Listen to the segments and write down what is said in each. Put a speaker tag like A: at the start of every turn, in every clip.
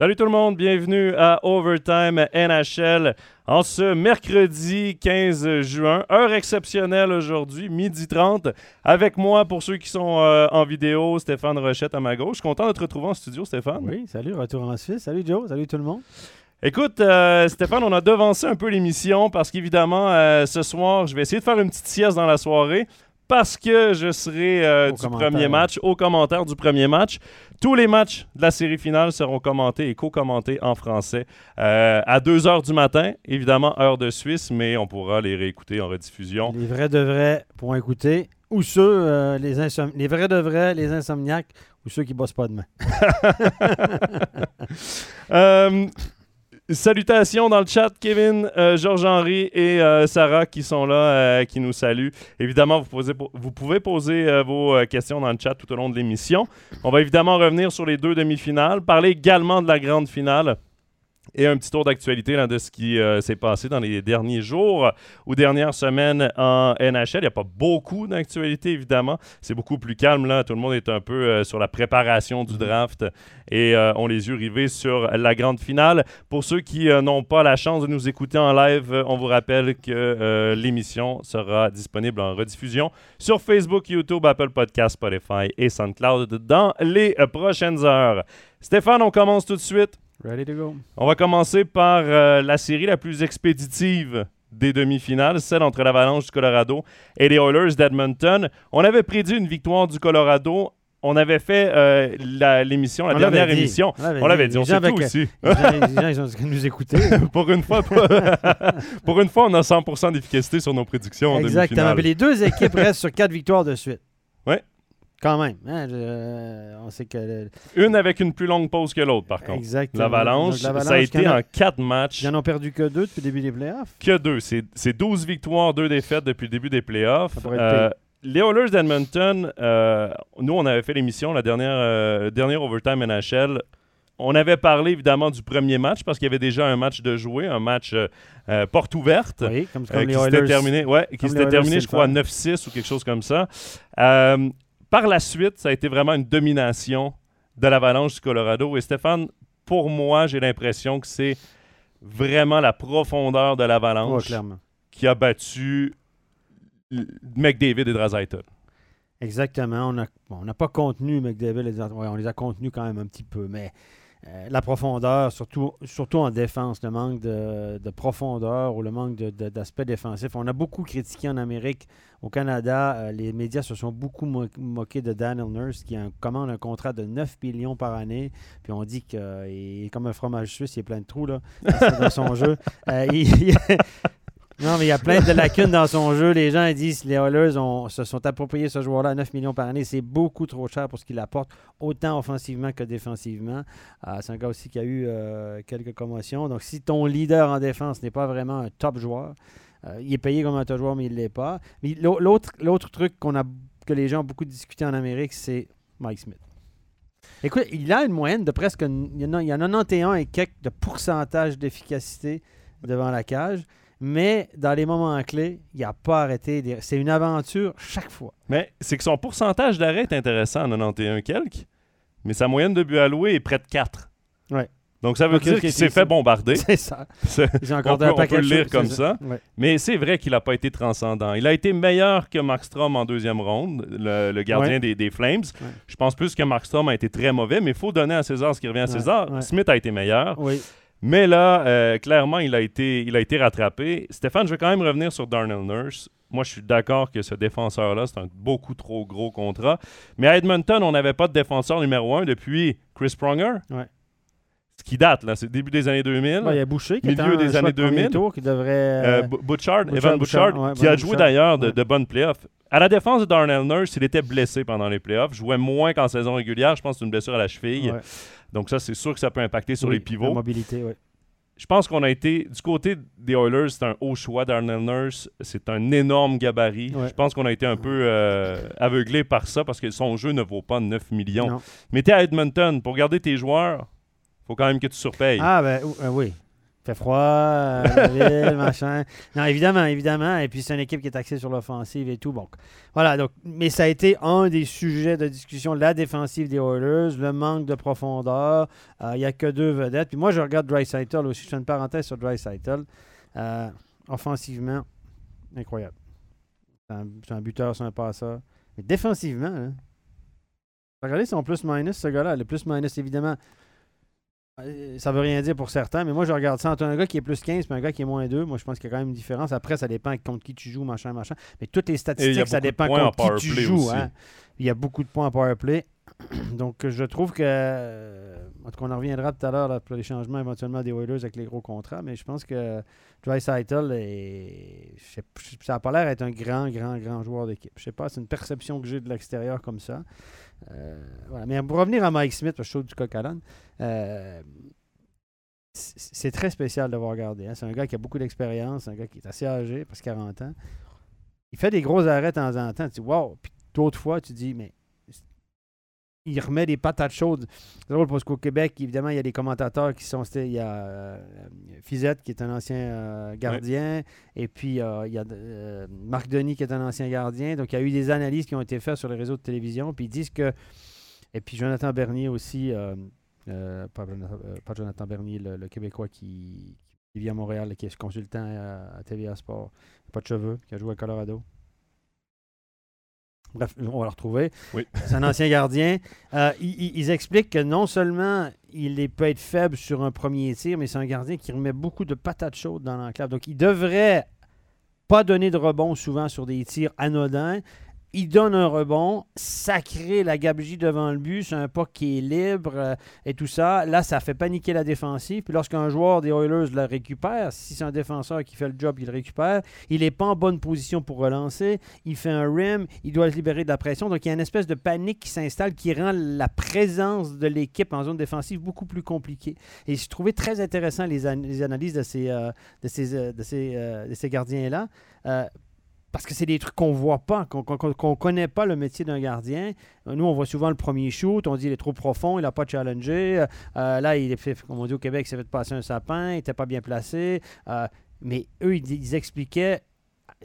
A: Salut tout le monde, bienvenue à Overtime NHL en ce mercredi 15 juin. Heure exceptionnelle aujourd'hui, midi 30. Avec moi, pour ceux qui sont euh, en vidéo, Stéphane Rochette à ma gauche. Content de te retrouver en studio, Stéphane.
B: Oui, salut, retour en Suisse. Salut Joe, salut tout le monde.
A: Écoute, euh, Stéphane, on a devancé un peu l'émission parce qu'évidemment, euh, ce soir, je vais essayer de faire une petite sieste dans la soirée parce que je serai euh, du premier match, au commentaire du premier match. Tous les matchs de la série finale seront commentés et co-commentés en français euh, à 2 h du matin, évidemment, heure de Suisse, mais on pourra les réécouter en rediffusion.
B: Les vrais de vrais pour écouter, ou ceux, euh, les, insom- les vrais de vrais, les insomniaques, ou ceux qui bossent pas demain.
A: Euh, salutations dans le chat, Kevin, euh, Georges-Henri et euh, Sarah qui sont là, euh, qui nous saluent. Évidemment, vous, pouvez poser vos questions dans le chat tout au long de l'émission. On va évidemment revenir sur les deux demi-finales, parler également de la grande finale. Et un petit tour d'actualité de ce qui euh, s'est passé dans les derniers jours ou dernières semaines en NHL. Il n'y a pas beaucoup d'actualité, évidemment. C'est beaucoup plus calme. là. Tout le monde est un peu euh, sur la préparation du draft et euh, ont les yeux rivés sur la grande finale. Pour ceux qui euh, n'ont pas la chance de nous écouter en live, on vous rappelle que l'émission sera disponible en rediffusion sur Facebook, YouTube, Apple Podcasts, Spotify et SoundCloud dans les prochaines heures. Stéphane, on commence tout de suite.
B: Ready to go.
A: On va commencer par euh, la série la plus expéditive des demi-finales, celle entre l'Avalanche du Colorado et les Oilers d'Edmonton. On avait prédit une victoire du Colorado. On avait fait euh, l'émission, la dernière
B: dit.
A: émission.
B: On l'avait dit.
A: dit, on sait tout aussi.
B: Les gens, les gens, ils ont dû nous écouter.
A: pour, une fois, pour une fois, on a 100% d'efficacité sur nos prédictions en
B: Exactement.
A: demi-finale.
B: Puis les deux équipes restent sur quatre victoires de suite. Quand même. hein, je- on sait que. le-
A: Une avec une plus longue pause que l'autre, par contre.
B: Exactement.
A: L'Avalanche, ça a été
B: qui en
A: en quatre matchs.
B: Ils en ont perdu que deux depuis le début des playoffs.
A: que deux. C'est c'est 12 victoires, 2 défaites depuis le début des playoffs. Euh, les Oilers d'Edmonton, euh, nous, on avait fait l'émission, la dernière, euh, dernière Overtime NHL. On avait parlé évidemment du premier match parce qu'il y avait déjà un match de jouer, un match euh, euh, porte ouverte.
B: Oui, comme,
A: euh,
B: comme
A: qui
B: les
A: s'était terminé, ouais, qui s'était terminé, je crois,
B: fun.
A: 9-6 ou quelque chose comme ça. Euh, par la suite, ça a été vraiment une domination de l'Avalanche du Colorado. Et Stéphane, pour moi, j'ai l'impression que c'est vraiment la profondeur de l'Avalanche qui a battu McDavid et Draisaitl.
B: Exactement. On n'a pas contenu McDavid. Les, ouais, on les a contenus quand même un petit peu, mais euh, la profondeur, surtout, surtout en défense, le manque de, de profondeur ou le manque d'aspect défensif. On a beaucoup critiqué en Amérique. Au Canada, euh, les médias se sont beaucoup mo- moqués de Daniel Nurse qui a un- commande un contrat de 9 millions par année. Puis on dit qu'il est comme un fromage suisse, il est plein de trous là, dans son jeu. Euh, il- non, mais il y a plein de lacunes dans son jeu. Les gens ils disent les Oilers ont- se sont appropriés ce joueur-là à 9 millions par année. C'est beaucoup trop cher pour ce qu'il apporte, autant offensivement que défensivement. Euh, c'est un gars aussi qui a eu euh, quelques commotions. Donc, si ton leader en défense n'est pas vraiment un top joueur, euh, il est payé comme un top joueur, mais il ne l'est pas. Mais l'au- l'autre, l'autre truc qu'on a, que les gens ont beaucoup discuté en Amérique, c'est Mike Smith. Écoute, il a une moyenne de presque. Il y a 91 et quelques de pourcentage d'efficacité devant la cage. Mais dans les moments clés, il n'a pas arrêté. C'est une aventure chaque fois.
A: Mais c'est que son pourcentage d'arrêt est intéressant, 91 quelques, mais sa moyenne de buts alloués est près de 4.
B: Ouais.
A: Donc ça veut dire qu'il s'est fait bombarder.
B: C'est ça. J'ai
A: on
B: encore
A: peut,
B: un
A: on peut
B: de
A: le lire comme ça.
B: Ouais.
A: Mais c'est vrai qu'il n'a pas été transcendant. Il a été meilleur que Markstrom en deuxième ronde, le, le gardien
B: Ouais.
A: des, des Flames.
B: Ouais.
A: Je pense plus que Markstrom a été très mauvais, mais il faut donner à César ce qui revient à César. Smith a été meilleur.
B: Oui.
A: Mais là, euh, clairement, il a, été, il a été rattrapé. Stéphane, je vais quand même revenir sur Darnell Nurse. Moi, je suis d'accord que ce défenseur-là, c'est un beaucoup trop gros contrat. Mais à Edmonton, on n'avait pas de défenseur numéro un depuis Chris Pronger.
B: Ouais.
A: Ce qui date, là, c'est le début des années 2000.
B: Ouais, il y a Boucher qui
A: Milieu des années
B: de premier
A: 2000.
B: tour qui devrait.
A: Euh, Bu- Butchard,
B: Butchard,
A: Evan
B: ouais,
A: qui a joué d'ailleurs de,
B: ouais.
A: de bonnes playoffs. À la défense de Darnell Nurse, il était blessé pendant les playoffs. Jouait moins qu'en saison régulière. Je pense que c'est une blessure à la cheville.
B: ouais.
A: Donc ça, c'est sûr que ça peut impacter sur
B: Oui,
A: les pivots.
B: La mobilité, oui.
A: Je pense qu'on a été, du côté des Oilers, c'est un haut choix. Darnell Nurse, c'est un énorme gabarit.
B: Ouais.
A: Je pense qu'on a été un peu euh, aveuglé par ça parce que son jeu ne vaut pas 9 millions.
B: Non.
A: Mais t'es à Edmonton, pour garder tes joueurs, faut quand même que tu surpayes.
B: Ah, ben euh, oui. Froid, euh, la ville, machin. Non, évidemment, évidemment. Et puis, c'est une équipe qui est axée sur l'offensive et tout. Bon, voilà. Donc, mais ça a été un des sujets de discussion, la défensive des Oilers, le manque de profondeur. Euh, Il n'y a que deux vedettes. Puis moi, je regarde Dry aussi. Je fais une parenthèse sur Dry Euh, offensivement, incroyable. C'est un, buteur, c'est un passeur. Mais défensivement, hein, regardez son plus-minus, ce gars-là. Le plus-minus, évidemment, ça veut rien dire pour certains, mais moi, je regarde ça entre un gars qui est plus 15 et un gars qui est moins 2. Moi, je pense qu'il y a quand même une différence. Après, ça dépend contre qui tu joues, machin, machin. Mais toutes les statistiques, ça dépend contre qui tu joues. hein. Il y a beaucoup de points en power play. Donc, je trouve que. euh, En tout cas, on en reviendra tout à l'heure pour les changements éventuellement des Oilers avec les gros contrats, mais je pense que est. je sais- Ça n'a pas l'air d'être un grand, grand, grand joueur d'équipe. Je sais pas, c'est une perception que j'ai de l'extérieur comme ça. Euh, voilà. Mais pour revenir à Mike Smith, parce que je du coq à euh, c'est très spécial de voir regarder. hein. C'est un gars qui a beaucoup d'expérience, un gars qui est assez âgé, presque 40 ans. Il fait des gros arrêts de temps en temps. Tu dis, wow! Puis d'autres fois, tu dis, mais il remet des patates chaudes. C'est drôle parce qu'au Québec, évidemment, il y a des commentateurs qui sont. Il y a euh, Fizette, qui est un ancien euh, gardien, et puis euh, il y a Marc Denis, qui est un ancien gardien. Donc, il y a eu des analyses qui ont été faites sur les réseaux de télévision, puis ils disent que. Et puis Jonathan Bernier aussi, pas, Jonathan, pas Jonathan Bernier, le, le Québécois qui, qui vit à Montréal, qui est consultant à, à TVA Sport, pas de cheveux, qui a joué à Colorado. Bref, on va le retrouver.
A: Oui.
B: C'est un ancien gardien. Euh, ils, expliquent que non seulement il peut être faible sur un premier tir, mais c'est un gardien qui remet beaucoup de patates chaudes dans l'enclave. Donc, il devrait pas donner de rebond souvent sur des tirs anodins. Il donne un rebond, ça crée la gabegie devant le but, c'est un puck qui est libre euh, et tout ça. Là, ça fait paniquer la défensive. Puis lorsqu'un joueur des Oilers le récupère, si c'est un défenseur qui fait le job, il le récupère, il n'est pas en bonne position pour relancer, il fait un rim, il doit se libérer de la pression. Donc il y a une espèce de panique qui s'installe qui rend la présence de l'équipe en zone défensive beaucoup plus compliquée. Et j'ai trouvé très intéressant les, an- les analyses de ces gardiens-là. Parce que c'est des trucs qu'on voit pas, qu'on ne connaît pas le métier d'un gardien. Nous, on voit souvent le premier shoot, on dit il est trop profond, il n'a pas challengé. Euh, euh, là, il est fait, comme on dit au Québec, il s'est fait passer un sapin, il n'était pas bien placé. Euh, mais eux, ils, expliquaient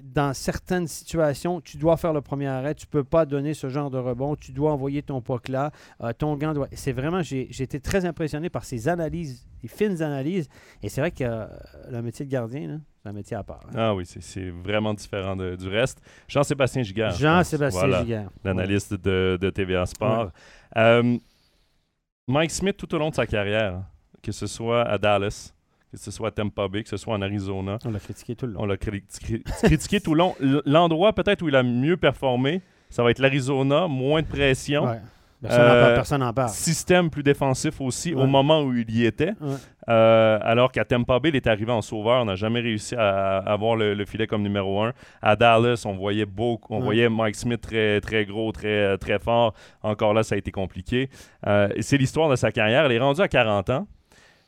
B: dans certaines situations, tu dois faire le premier arrêt, tu ne peux pas donner ce genre de rebond, tu dois envoyer ton puck là, ton gant doit. C'est vraiment, j'ai été très impressionné par ces analyses, ces fines analyses. Et c'est vrai que le métier de gardien, là, c'est un métier à part. hein.
A: Ah oui, c'est- vraiment différent de- du reste. Jean-Sébastien pense.
B: Jean-Sébastien
A: Voilà,
B: Giguère.
A: L'analyste de, de TVA Sport. Euh, Mike Smith, tout au long de sa carrière, que ce soit à Dallas, que ce soit à Tampa Bay, que ce soit en Arizona,
B: On l'a critiqué tout le long.
A: on l'a cri- cri- critiqué tout le long. L'endroit peut-être où il a mieux performé, ça va être l'Arizona, moins de pression.
B: Ouais. Personne n'en
A: Euh,
B: parle. Personne n'en parle.
A: Système plus défensif aussi au moment où il y était.
B: Ouais.
A: Euh, alors qu'à Tampa Bay, il est arrivé en sauveur. On n'a jamais réussi à, à avoir le, le filet comme numéro un. À Dallas, on voyait beaucoup, on
B: Ouais.
A: voyait Mike Smith très, très gros, très, très fort. Encore là, ça a été compliqué. Euh, c'est l'histoire de sa carrière. Il est rendu à 40 ans.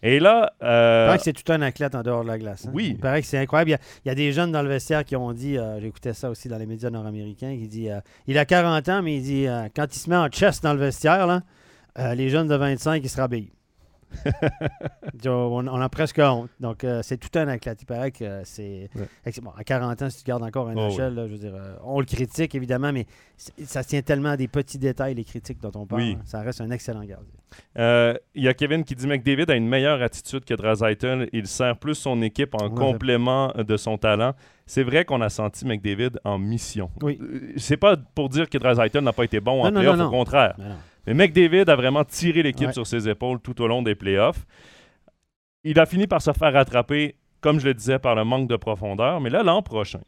A: Et là,
B: Il
A: euh,
B: paraît que c'est tout un athlète en dehors de la glace. hein.
A: Oui.
B: Il paraît que c'est incroyable. Il y, a, il y a des jeunes dans le vestiaire qui ont dit, euh, j'écoutais ça aussi dans les médias nord-américains, qui dit, euh, il a 40 ans, mais il dit, euh, quand il se met en chest dans le vestiaire, là, euh, les jeunes de 25, ils se rhabillent. On, on a presque honte. Donc, euh, c'est tout un athlète. Il paraît que c'est...
A: Ouais.
B: bon, à 40 ans, si tu gardes encore un
A: Oh,
B: là, je veux dire, euh, on le critique, évidemment, mais ça tient tellement à des petits détails, les critiques dont on parle.
A: Oui.
B: hein. Ça reste un excellent gardien.
A: euh, il y a Kevin qui dit McDavid a une meilleure attitude que Draisaitl. Il sert plus son équipe en
B: Ouais,
A: complément de son talent. C'est vrai qu'on a senti McDavid en mission.
B: Oui.
A: C'est pas pour dire que Draisaitl n'a pas été bon en
B: Non, non,
A: playoff, au contraire.
B: Mais non.
A: Mais McDavid a vraiment tiré l'équipe
B: Ouais.
A: sur ses épaules tout au long des playoffs. Il a fini par se faire rattraper, comme je le disais, par le manque de profondeur. Mais là, l'an prochain,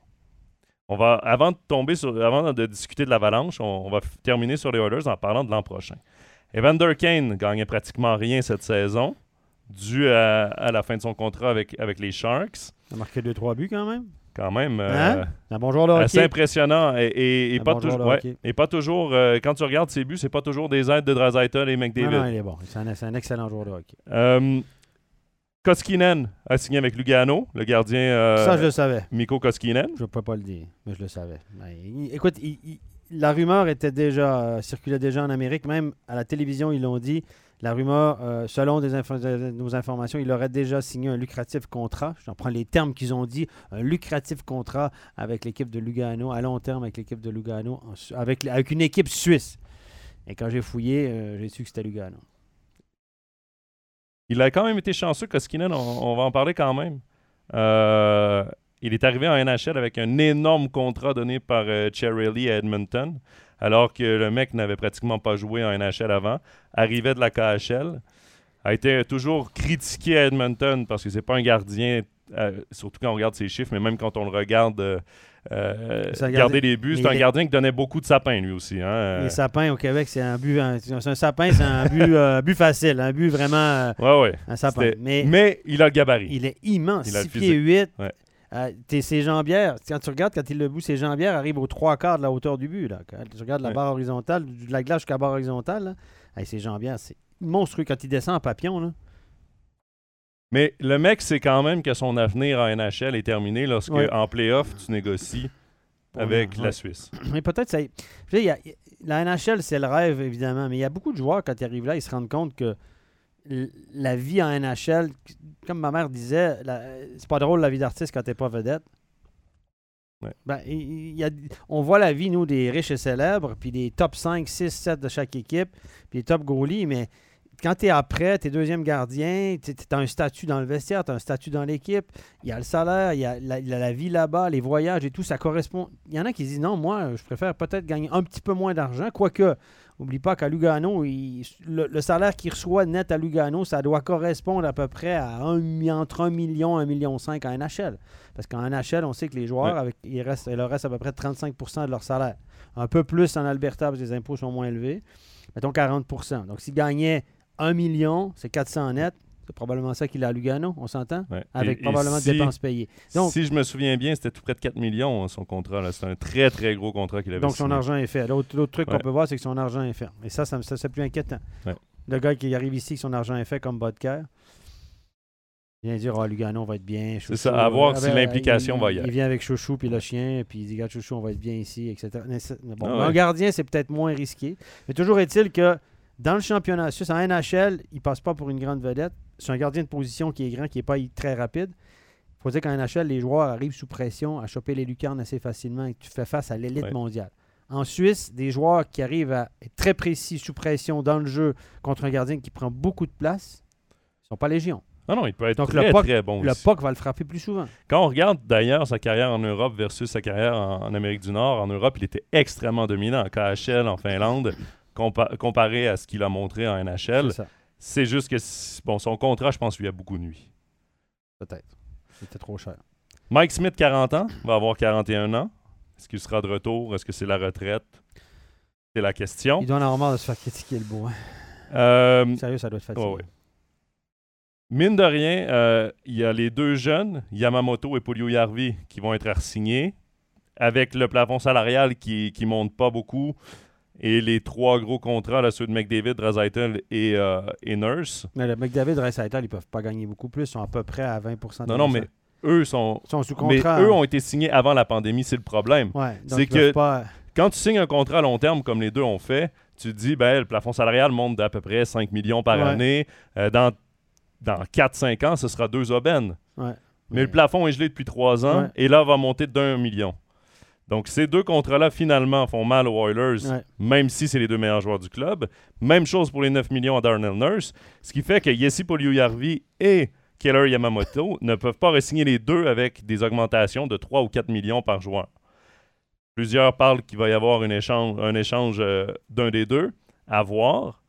A: on va, avant de tomber sur, avant de discuter de l'avalanche, on, on va terminer sur les Oilers en parlant de l'an prochain. Evander Kane gagnait pratiquement rien cette saison, dû à, à la fin de son contrat avec, avec les Sharks.
B: Il a marqué 2-3 buts quand même.
A: Quand même, euh,
B: Hein? C'est un bon joueur de hockey.
A: assez impressionnant. Et, et- et
B: Un
A: pas, toujours- ouais, et pas toujours, euh, quand tu regardes ses buts, c'est pas toujours des aides de Draisaitl et McDavid.
B: non, il est bon. C'est un, excellent joueur de hockey.
A: Euh, Koskinen a signé avec Lugano, le gardien euh,
B: Ça, je le savais.
A: Mikko Koskinen.
B: Je ne peux pas le dire, mais je le savais. Ben, il- écoute, il- il- la rumeur était déjà euh, circulait déjà en Amérique, même à la télévision, ils l'ont dit. La rumeur, euh, selon de- nos informations, il aurait déjà signé un lucratif contrat. J'en prends les termes qu'ils ont dit. Un lucratif contrat avec l'équipe de Lugano, à long terme avec l'équipe de Lugano, avec, une équipe suisse. Et quand j'ai fouillé, euh, j'ai su que c'était Lugano.
A: Il a quand même été chanceux, Koskinen, on, va en parler quand même. Euh, il est arrivé en NHL avec un énorme contrat donné par euh, Cherrelli à Edmonton, alors que le mec n'avait pratiquement pas joué en NHL avant, arrivait de la KHL, a été toujours critiqué à Edmonton parce que c'est pas un gardien, euh, surtout quand on regarde ses chiffres, mais même quand on le regarde euh, euh, garder les buts, c'est un gardien qui donnait beaucoup de sapins lui aussi. Hein.
B: Les sapins au Québec, c'est un but, c'est un sapin, c'est un but, but facile, un but vraiment
A: Ouais, ouais.
B: un sapin. Mais,
A: Mais il a le gabarit.
B: il est immense,
A: Il a le
B: 6 pieds
A: physique.
B: 8.
A: Ouais.
B: Euh, t'es- ses jambières, quand tu regardes, quand il le bout, ses jambières arrivent aux trois quarts de la hauteur du but. Là. Quand tu regardes la
A: Ouais.
B: barre horizontale, de la glace jusqu'à la barre horizontale, là, hey, ses jambières, c'est monstrueux. Quand il descend en papillon, là.
A: Mais le mec sait quand même que son avenir en NHL est terminé lorsque,
B: Ouais.
A: en playoff, tu négocies avec la. Suisse.
B: Mais peut-être ça. je y a- la NHL, c'est le rêve, évidemment, mais il y a beaucoup de joueurs, quand ils arrivent là, ils se rendent compte que la vie en NHL, comme ma mère disait, c'est pas drôle la vie d'artiste quand t'es pas vedette.
A: Ouais.
B: Ben, il- il y a- on voit la vie, nous, des riches et célèbres, puis des top 5, 6, 7 de chaque équipe, puis les top goalies, mais quand tu es après, tu es deuxième gardien, tu as un statut dans le vestiaire, tu as un statut dans l'équipe, il y a le salaire, il y a la, la- la vie là-bas, les voyages et tout, ça correspond. Il y en a qui disent non, moi, je préfère peut-être gagner un petit peu moins d'argent, quoique, oublie pas qu'à Lugano, il- le, le salaire qu'il reçoit net à Lugano, ça doit correspondre à peu près à un, entre 1 million et 1 million 5 en NHL. Parce qu'en NHL, on sait que les joueurs,
A: Ouais.
B: avec, il, reste, il leur reste à peu près 35% de leur salaire. Un peu plus en Alberta parce que les impôts sont moins élevés. Mettons 40% Donc, s'il gagnait 1 million, c'est 400 net. C'est probablement ça qu'il a à Lugano, on s'entend?
A: Ouais.
B: Avec
A: Et- et
B: probablement
A: si-
B: des dépenses payées. Donc,
A: si je me souviens bien, c'était tout près de 4 millions, hein, son contrat. C'était un très, très gros contrat qu'il avait
B: donc son argent est fait. L'autre truc
A: Ouais.
B: qu'on peut voir, c'est que son argent est fait. Et ça, ça, ça, c'est plus inquiétant.
A: Ouais.
B: Le gars qui arrive ici, que son argent est fait comme Bodker, il vient dire Ah, Lugano, on va être bien.
A: C'est ça, à voir si
B: ben,
A: l'implication va y aller.
B: Il vient avec Chouchou puis le chien, puis il dit Regarde, Chouchou, on va être bien ici, etc. Bon,
A: Ah ouais.
B: Un gardien, c'est peut-être moins risqué. Mais toujours est-il que dans le championnat suisse, en NHL, il passe pas pour une grande vedette. C'est un gardien de position qui est grand, qui n'est pas très rapide. Il faut dire qu'en NHL, les joueurs arrivent sous pression à choper les lucarnes assez facilement et tu fais face à l'élite
A: Ouais.
B: mondiale. En Suisse, des joueurs qui arrivent à être très précis sous pression dans le jeu contre un gardien qui prend beaucoup de place, ils sont pas légion.
A: Non, non, il peut être
B: Donc, le
A: très,
B: puck-
A: très bon
B: Le
A: aussi.
B: puck va le frapper plus souvent.
A: Quand on regarde d'ailleurs sa carrière en Europe versus sa carrière en, en Amérique du Nord, en Europe, il était extrêmement dominant en KHL, en Finlande, compa- comparé à ce qu'il a montré en NHL.
B: C'est
A: juste que bon, son contrat, je pense, lui a beaucoup nuit.
B: peut-être. C'était trop cher.
A: Mike Smith, 40 ans, va avoir 41 ans. Est-ce qu'il sera de retour? Est-ce que c'est la retraite? C'est la question.
B: Il doit en avoir marre de se faire critiquer le beau. hein.
A: Euh,
B: Sérieux, ça doit être fatigué.
A: ouais, ouais. Mine de rien, euh, il y a les deux jeunes, Yamamoto et Polio Yarvi, qui vont être signés avec le plafond salarial qui ne monte pas beaucoup et les trois gros contrats, là, ceux de McDavid, Draisaitl et, euh, et Nurse.
B: Mais le McDavid et Recital, ils peuvent pas gagner beaucoup plus. Ils sont à peu près à 20% de
A: Non, non, mais eux sont,
B: sous
A: mais
B: contrat.
A: eux ont été signés avant la pandémie, c'est le problème.
B: Ouais,
A: c'est que-
B: pas...
A: Quand tu signes un contrat à long terme comme les deux ont fait, tu te dis ben, le plafond salarial monte d'à peu près 5 millions par
B: Ouais.
A: année. Euh, dans dans 4-5 ans, ce sera deux aubaines.
B: Ouais.
A: Mais le plafond est gelé depuis 3 ans et là va monter d'un million. Donc ces deux contrats-là, finalement, font mal aux Oilers,
B: Ouais.
A: même si c'est les deux meilleurs joueurs du club. Même chose pour les 9 millions à Darnell Nurse. Ce qui fait que Yessi Poliou-Yarvi et Keller Yamamoto ne peuvent pas re-signer les deux avec des augmentations de 3 ou 4 millions par joueur. Plusieurs parlent qu'il va y avoir une échange, un échange euh, d'un des deux, à voir.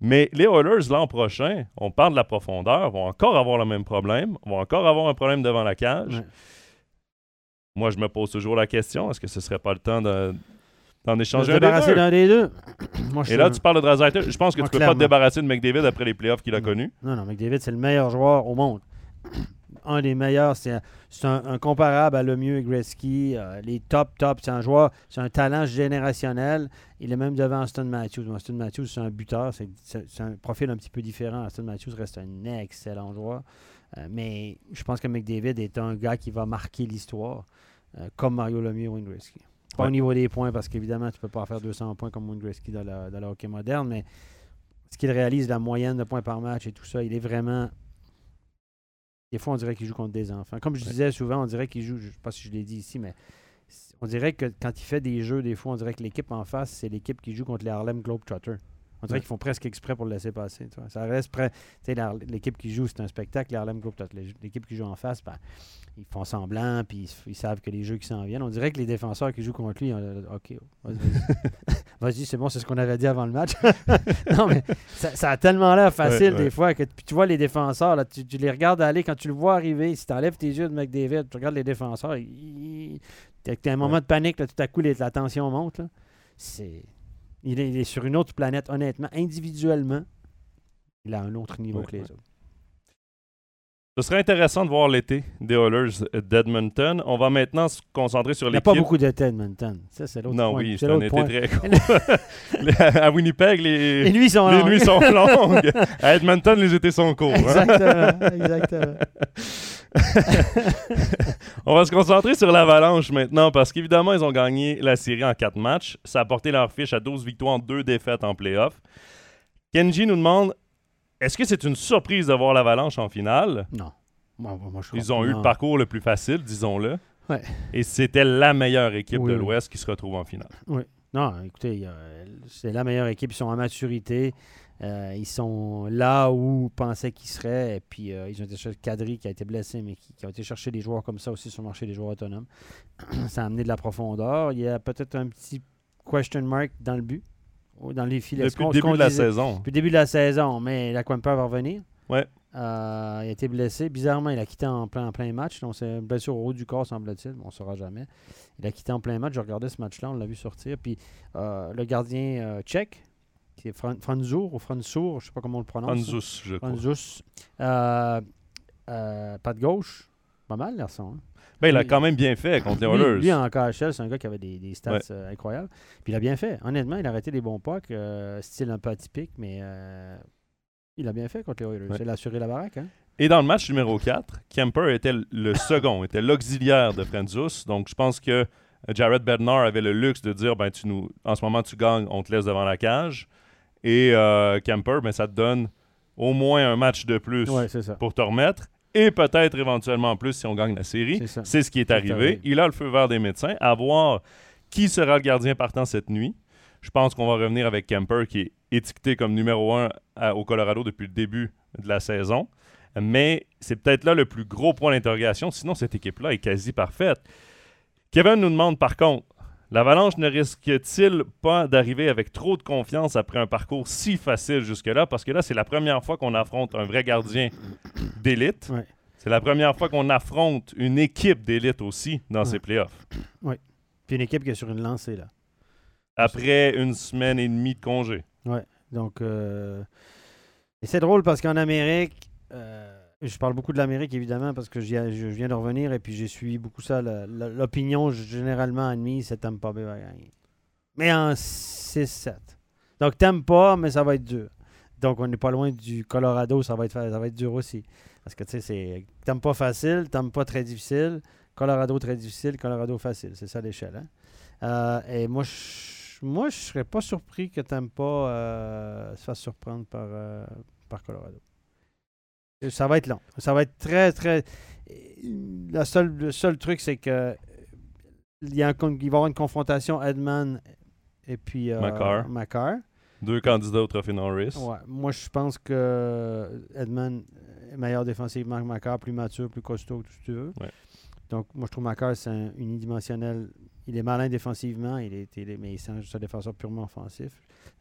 A: Mais les Oilers, l'an prochain, on parle de la profondeur, vont encore avoir le même problème, vont encore avoir un problème devant la cage.
B: Ouais.
A: Moi, je me pose toujours la question, est-ce que ce serait pas le temps de- d'en un des
B: débarrasser
A: deux?
B: d'un des deux. Moi, je
A: Et là, tu parles de Draisaitl. Je pense que
B: Moi,
A: tu peux pas te débarrasser de McDavid après les playoffs qu'il a connus.
B: Non, non, McDavid, c'est le meilleur joueur au monde. Un des meilleurs, c'est un, un comparable à Lemieux et Gretzky. euh, les top, top, c'est un joueur, c'est un talent générationnel. Il est même devant Aston Matthews. Aston Matthews, c'est un buteur, c'est un profil un petit peu différent. Aston Matthews reste un excellent joueur. Euh, mais je pense que McDavid est un gars qui va marquer l'histoire, euh, comme Mario Lemieux ou Wayne Gretzky. Pas
A: Ouais.
B: au niveau des points, parce qu'évidemment, tu peux pas faire 200 points comme Wayne Gretzky dans, la- dans le hockey moderne, mais ce qu'il réalise, la moyenne de points par match et tout ça, il est vraiment. Des fois, on dirait qu'il joue contre des enfants. Comme je
A: Ouais.
B: disais souvent, on dirait qu'il joue, je ne sais pas si je l'ai dit ici, mais on dirait que quand il fait des jeux, des fois, on dirait que l'équipe en face, c'est l'équipe qui joue contre les Harlem Globetrotters. On dirait
A: Ouais.
B: qu'ils font presque exprès pour le laisser passer. tu. Ça reste près. Tu l'équipe qui joue, c'est un spectacle. Les Harlem Globetrotters. Les- L'équipe qui joue en face, ben, ils font semblant, puis ils, ils savent que les jeux qui s'en viennent. On dirait que les défenseurs qui jouent contre lui, on- OK, vas-y, c'est bon, c'est ce qu'on avait dit avant le match. non, mais ça, ça a tellement l'air facile
A: Ouais, ouais.
B: des fois que puis tu vois les défenseurs, là, tu, tu les regardes aller, quand tu le vois arriver, si tu enlèves tes yeux de McDavid, tu regardes les défenseurs, t'as t'as un moment de panique, là, tout à coup, les- la tension monte. C'est, il, est, il est sur une autre planète, honnêtement. Individuellement, il a un autre niveau
A: Ouais,
B: que les
A: ouais.
B: autres.
A: Ce serait intéressant de voir l'été des Oilers d'Edmonton. On va maintenant se concentrer sur
B: Il n'y a
A: l'équipe.
B: pas beaucoup d'été Edmonton. Ça, c'est l'autre
A: Non,
B: point.
A: oui,
B: c'est
A: un été
B: point.
A: très court. à Winnipeg, les,
B: Les nuits sont
A: les
B: longues.
A: nuits sont longues. à Edmonton, les étés sont courts. hein.
B: exactement, exactement.
A: On va se concentrer sur l'Avalanche maintenant parce qu'évidemment, ils ont gagné la série en quatre matchs. Ça a porté leur fiche à 12 victoires, 2 défaites en playoff. Kenji nous demande est-ce que c'est une surprise de voir l'Avalanche en finale?
B: Non. Moi, moi, je
A: Ils ont eu
B: Non.
A: le parcours le plus facile, disons-le.
B: Ouais.
A: Et c'était la meilleure équipe
B: Oui,
A: de
B: oui.
A: l'Ouest qui se retrouve en finale.
B: Non, écoutez, c'est la meilleure équipe. Ils sont en maturité. Euh, ils sont là où on pensait qu'ils seraient. Et puis, euh, ils ont été chercher Kadri qui a été blessé, mais qui, qui a été chercher des joueurs comme ça aussi sur le marché des joueurs autonomes. ça a amené de la profondeur. Il y a peut-être un petit question mark dans le but, dans les filets.
A: Depuis le début de la
B: disait-
A: saison.
B: Depuis le début de la saison, mais la Quimper va revenir.
A: Ouais.
B: Euh, il a été blessé. Bizarrement, il a quitté en plein, en plein match. Donc, c'est une blessure au haut du corps, semble-t-il. On ne saura jamais. Il a quitté en plein match. J'ai regardé ce match-là, on l'a vu sortir. Puis euh, le gardien euh, tchèque, qui est Fran- Franzour ou Franzour, je ne sais pas comment on le prononce. ça.
A: Anzus, je crois.
B: Franzus. Pas de gauche. Pas mal, garçon. hein.
A: Ben, il a quand même bien fait contre les Oilers.
B: lui, en KHL, c'est un gars qui avait des, des stats
A: Ouais.
B: euh, incroyables. Puis il a bien fait. Honnêtement, il a arrêté des bons pucks, euh, style un peu atypique, mais euh, il a bien fait contre les Oilers.
A: Ouais.
B: Il a assuré la baraque. Hein?
A: Et dans le match numéro 4, Kemper était le second, était l'auxiliaire de Franzus. Donc, je pense que Jared Bednar avait le luxe de dire ben, tu nous, en ce moment, tu gagnes, on te laisse devant la cage. Et Kemper, ben, ça te donne au moins un match de plus pour te remettre. Et peut-être éventuellement plus si on gagne la série.
B: C'est
A: ce qui est arrivé.
B: arrivé.
A: Il a le feu vert des médecins. À voir qui sera le gardien partant cette nuit. Je pense qu'on va revenir avec Kemper, qui est étiqueté comme numéro un à- au Colorado depuis le début de la saison. Mais c'est peut-être là le plus gros point d'interrogation. Sinon, cette équipe-là est quasi parfaite. Kevin nous demande par contre L'Avalanche ne risque-t-il pas d'arriver avec trop de confiance après un parcours si facile jusque-là? Parce que là, c'est la première fois qu'on affronte un vrai gardien d'élite.
B: Ouais.
A: C'est la première fois qu'on affronte une équipe d'élite aussi dans
B: Ouais.
A: ces playoffs.
B: Puis une équipe qui est sur une lancée, là.
A: Après une semaine et demie de congé.
B: Donc, euh, et c'est drôle parce qu'en Amérique, euh, je parle beaucoup de l'Amérique évidemment parce que je viens de revenir et puis j'ai suivi beaucoup ça. L'opinion généralement admise, c'est Tampa Bay va gagner. Mais en 6-7. Donc, t'aimes pas, mais ça va être dur. Donc, on n'est pas loin du Colorado, ça va être, ça va être dur aussi. Parce que, tu sais, c'est t'aimes pas facile, t'aimes pas très difficile. Colorado très difficile, Colorado facile. C'est ça l'échelle. hein. Euh, et moi, je moi, je serais pas surpris que t'aimes pas euh, se fasse surprendre par, euh, par Colorado. Ça va être long. Ça va être très, très. La seule, le seul truc, c'est que il, y a un il va y avoir une confrontation Edman et puis euh,
A: Makar.
B: Makar.
A: Deux candidats au trophée Norris.
B: Ouais. Moi, je pense que Edman est meilleur défensivement que Makar, plus mature, plus costaud, tout ce que tu veux.
A: Ouais.
B: Donc, moi, je trouve Makar, c'est un unidimensionnel. Il est malin défensivement, il est, il est- mais c'est un, c'est un défenseur purement offensif.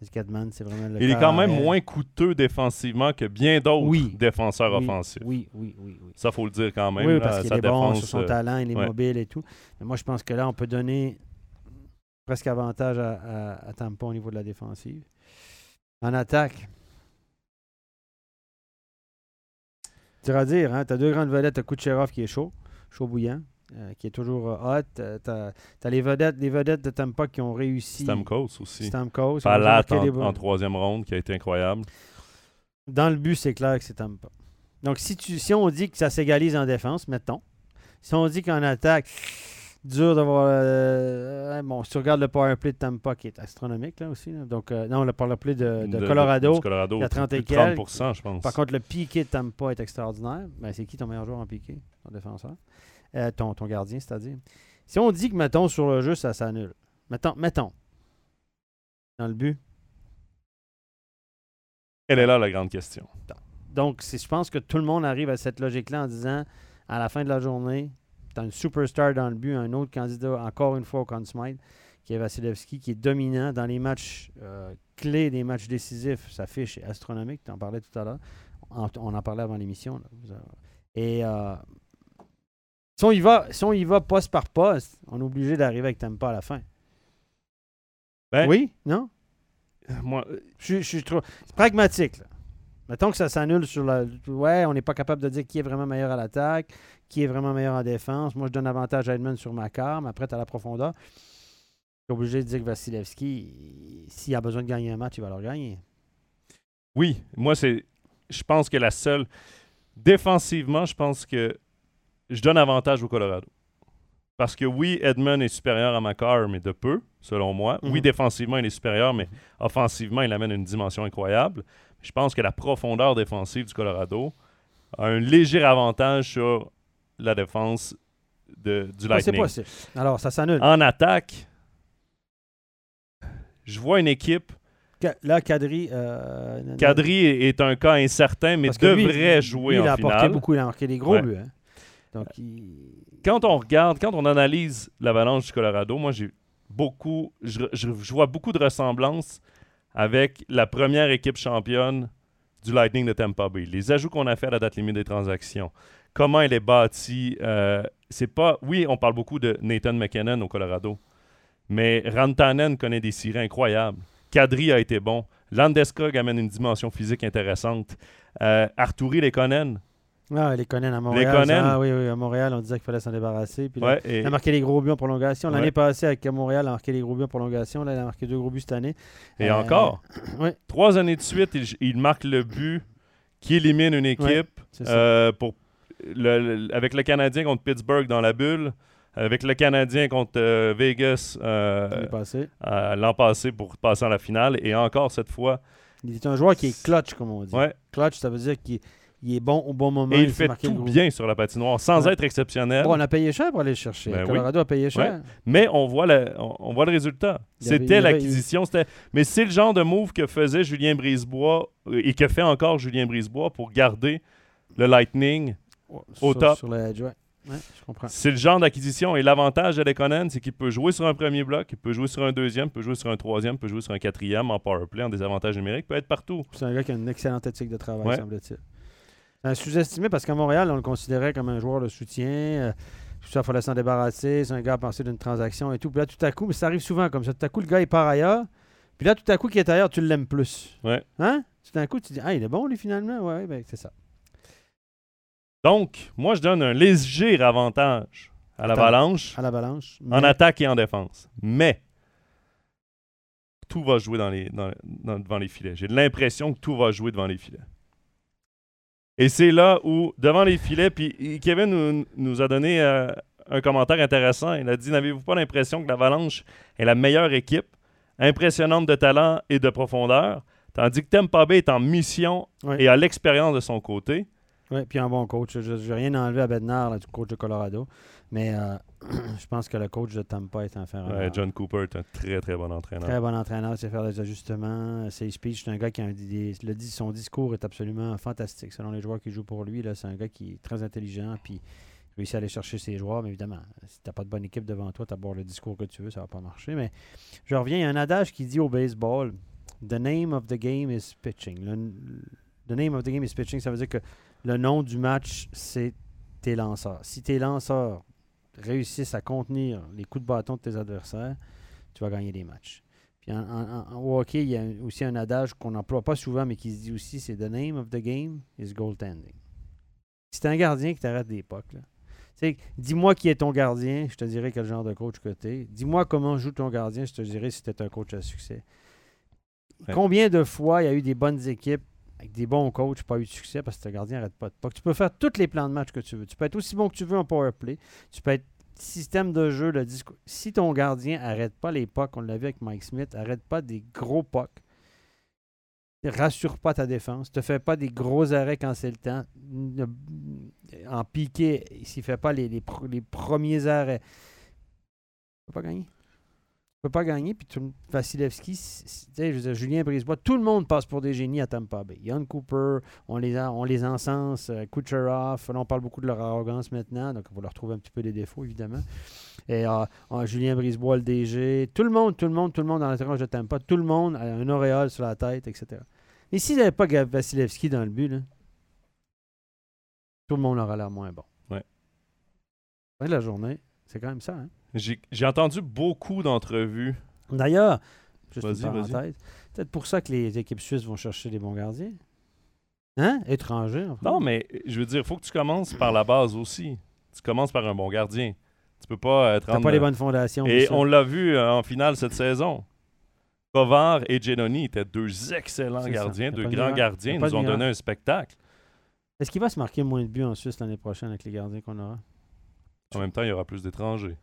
B: C'est vraiment le
A: Il est quand même moins coûteux défensivement que bien d'autres
B: Oui.
A: défenseurs
B: Oui,
A: offensifs.
B: Oui, oui, oui, oui.
A: Ça, faut le dire quand même.
B: oui, parce qu'il est bon sur son
A: euh,
B: talent, il est
A: ouais.
B: mobile et tout. Mais moi, je pense que là, on peut donner presque avantage à, à, à Tampa au niveau de la défensive. En attaque, tu à dire, hein, tu as deux grandes vedettes. Tu as Kucherov qui est chaud, chaud bouillant, euh, qui est toujours euh, hot. tu as, les vedettes, les vedettes de Tampa qui ont réussi.
A: Stamkos aussi.
B: Stamkos.
A: Palat en, en troisième ronde qui a été incroyable.
B: Dans le but, c'est clair que c'est Tampa. Donc, si, tu, si on dit que ça s'égalise en défense, mettons. Si on dit qu'en attaque, dur d'avoir. euh, bon, si tu regardes le power play de Tampa qui est astronomique là aussi, là. donc euh, non, le power play de, de Colorado,
A: du Colorado,
B: il y a 30 et
A: plus de
B: quelques.
A: 30%, je pense.
B: par contre le piqué de Tampa est extraordinaire. Ben, c'est qui ton meilleur joueur en piqué, ton défenseur? Euh, ton, ton gardien, c'est-à-dire. Si on dit que, mettons, sur le jeu, ça s'annule. Mettons, mettons. Dans le but.
A: Elle est là la grande question?
B: Donc, je pense que tout le monde arrive à cette logique-là en disant à la fin de la journée, tu as une superstar dans le but, un autre candidat, encore une fois au Smythe, qui est Vasilevski, qui est dominant dans les matchs euh, clés, des matchs décisifs. Sa fiche est astronomique, tu en parlais tout à l'heure. On, on en parlait avant l'émission. Et euh, si, on y va, si on y va poste par poste, on est obligé d'arriver avec Tampa à la fin.
A: Ben,
B: oui? Non?
A: Moi,
B: Je, je suis trop. C'est pragmatique. Là. Mettons que ça s'annule sur la. Ouais, on n'est pas capable de dire qui est vraiment meilleur à l'attaque, qui est vraiment meilleur en défense. Moi, je donne avantage à Edmund sur ma mais après, tu as la profondeur. Je suis obligé de dire que Vasilevski, s'il a besoin de gagner un match, il va le gagner.
A: oui, moi, c'est. Je pense que la seule. Défensivement, je pense que je donne avantage au Colorado. Parce que oui, Edmund est supérieur à Makar, mais de peu, selon moi. Oui,
B: Mhm.
A: défensivement, il est supérieur, mais offensivement, il amène une dimension incroyable. Je pense que la profondeur défensive du Colorado a un léger avantage sur la défense de, du
B: Ça, C'est
A: Lightning.
B: possible. Alors, ça s'annule.
A: En attaque, je vois une équipe.
B: Là, Kadri. euh,
A: Kadri est, un cas incertain, mais
B: lui,
A: devrait
B: lui,
A: jouer
B: il
A: en
B: a apporté beaucoup, il a marqué des gros
A: Ouais.
B: buts. hein.
A: Quand on regarde, quand on analyse l'avalanche du Colorado, moi j'ai beaucoup, je, vois beaucoup de ressemblances avec la première équipe championne du Lightning de Tampa Bay. Les ajouts qu'on a fait à la date limite des transactions, comment elle est bâtie. euh, c'est pas, oui, on parle beaucoup de Nathan McKinnon au Colorado, mais Rantanen connaît des sirènes incroyables. Kadri a été bon. Landeskog amène une dimension physique intéressante. Euh, Arturi Lekonen,
B: Ah, les Conan à Montréal.
A: Conan?
B: ça, Ah oui, oui, à Montréal, on disait qu'il fallait s'en débarrasser. Puis là,
A: ouais, et-
B: Il a marqué les gros buts en prolongation. L'année
A: Ouais.
B: passée, avec Montréal, il a marqué les gros buts en prolongation. Là, il a marqué deux gros buts cette année.
A: Et
B: Euh,
A: encore, trois années de suite, il, il marque le but qui élimine une équipe euh, pour le- le- avec le Canadien contre Pittsburgh dans la bulle, avec le Canadien contre euh, Vegas l'an passé pour passer à la finale, et encore cette fois.
B: Il est un joueur qui est clutch, comme on dit.
A: Ouais.
B: Clutch, ça veut dire qu'il il est bon au bon moment.
A: Et il fait tout bien sur la patinoire, sans
B: Ouais.
A: être exceptionnel.
B: Bon, on a payé cher pour aller le chercher.
A: Ben oui.
B: Colorado a payé cher.
A: Mais on voit le, on, on voit le résultat. C'était l'acquisition. Mais c'est le genre de move que faisait Julien Brisebois euh, et que fait encore Julien Brisebois pour garder le Lightning
B: Ouais,
A: Au
B: sur,
A: top.
B: Sur le edge.
A: C'est le genre d'acquisition. Et l'avantage de Lekonen, c'est qu'il peut jouer sur un premier bloc, il peut jouer sur un deuxième, il peut jouer sur un troisième, il peut jouer sur un quatrième en power play, en désavantage numérique, il peut être partout.
B: C'est un gars qui a une excellente éthique de travail,
A: Ouais.
B: semble-t-il. C'est un sous-estimé parce qu'à Montréal, on le considérait comme un joueur de soutien. euh, tout ça, il fallait s'en débarrasser. C'est un gars à penser d'une transaction et tout. Puis là, tout à coup, mais ça arrive souvent comme ça. Tout à coup, le gars, il part ailleurs. Puis là, tout à coup, qui est ailleurs, tu l'aimes plus.
A: Ouais.
B: Hein? Tout à coup, tu dis, ah, il est bon, lui, finalement? Ouais, ben, c'est ça.
A: Donc, moi, je donne un léger avantage à l'Avalanche
B: À l'avalanche.
A: en attaque et en défense. Mais tout va jouer dans les, dans- dans- devant les filets. J'ai l'impression que tout va jouer devant les filets. Et c'est là où, devant les filets, puis Kevin nous, nous a donné euh, un commentaire intéressant. Il a dit N'avez-vous pas l'impression que l'Avalanche est la meilleure équipe, impressionnante de talent et de profondeur, tandis que Tampa Bay est en mission et a l'expérience de son côté?
B: Oui, puis un bon coach. Je n'ai rien enlevé à Bednar, du coach de Colorado. Mais euh, je pense que le coach de Tampa est un fer.
A: Ouais, John Cooper est un très très bon entraîneur.
B: Très bon entraîneur, il sait faire des ajustements. Ses speeches, c'est un gars qui a un, des- le dit, son discours est absolument fantastique. Selon les joueurs qui jouent pour lui, c'est un gars qui est très intelligent puis réussit à aller chercher ses joueurs. Mais évidemment, si tu n'as pas de bonne équipe devant toi, tu as beau le discours que tu veux, ça va pas marcher. Mais je reviens, il y a un adage qui dit au baseball The name of the game is pitching. Le, the name of the game is pitching, ça veut dire que le nom du match, c'est tes lanceurs. Si tes lanceurs réussissent à contenir les coups de bâton de tes adversaires, tu vas gagner des matchs. Puis en, en- en- au hockey, il y a aussi un adage qu'on n'emploie pas souvent, mais qui se dit aussi, c'est The name of the game is goaltending. Si t'es un gardien qui t'arrête des pucks, là, dis-moi qui est ton gardien, je te dirai quel genre de coach que t'es. Dis-moi comment joue ton gardien, je te dirai si t'es un coach à succès.
A: Ouais.
B: Combien de fois il y a eu des bonnes équipes avec des bons coachs, pas eu de succès parce que ton gardien n'arrête pas de. Tu peux faire tous les plans de match que tu veux. Tu peux être aussi bon que tu veux en power play. Tu peux être système de jeu, le discours. Si ton gardien arrête pas les pucks, on l'a vu avec Mike Smith, arrête pas des gros pucks, rassure pas ta défense, te fais pas des gros arrêts quand c'est le temps. Ne- En piqué, s'il fait pas les, les premiers arrêts, tu peux pas gagner? Peux pas gagner. Puis tout, Vasilevski, je veux dire, Julien Brisebois, tout le monde passe pour des génies à Tampa Bay. Yann Cooper, on les, a- on les encense, euh, Kucherov, là, on parle beaucoup de leur arrogance maintenant, donc on va leur trouver un petit peu des défauts, évidemment. Et euh, euh, Julien Brisebois, le DG, tout le monde, tout le monde, tout le monde dans l'entourage de Tampa, tout le monde a un auréole sur la tête, etc. Et s'il n'y avait pas Vasilevski dans le but, là, tout le monde aurait l'air moins bon.
A: Ouais.
B: Fin de la journée, c'est quand même ça. Hein?
A: J'ai entendu beaucoup d'entrevues.
B: D'ailleurs, juste
A: Vas-y,
B: une
A: vas-y.
B: parenthèse, peut-être pour ça que les équipes suisses vont chercher des bons gardiens. Hein? Étrangers, enfin.
A: Non, mais je veux dire, il faut que tu commences par la base aussi. Tu commences par un bon gardien. Tu peux pas euh,
B: T'as
A: rendre-
B: pas les bonnes fondations.
A: Et on l'a vu euh, en finale cette saison. Kovar et Genoni étaient deux excellents gardiens, deux
B: de
A: grands gardiens. Ils nous ont donné un spectacle.
B: Est-ce qu'il va se marquer moins de buts en Suisse l'année prochaine avec les gardiens qu'on aura?
A: En même temps, il y aura plus d'étrangers.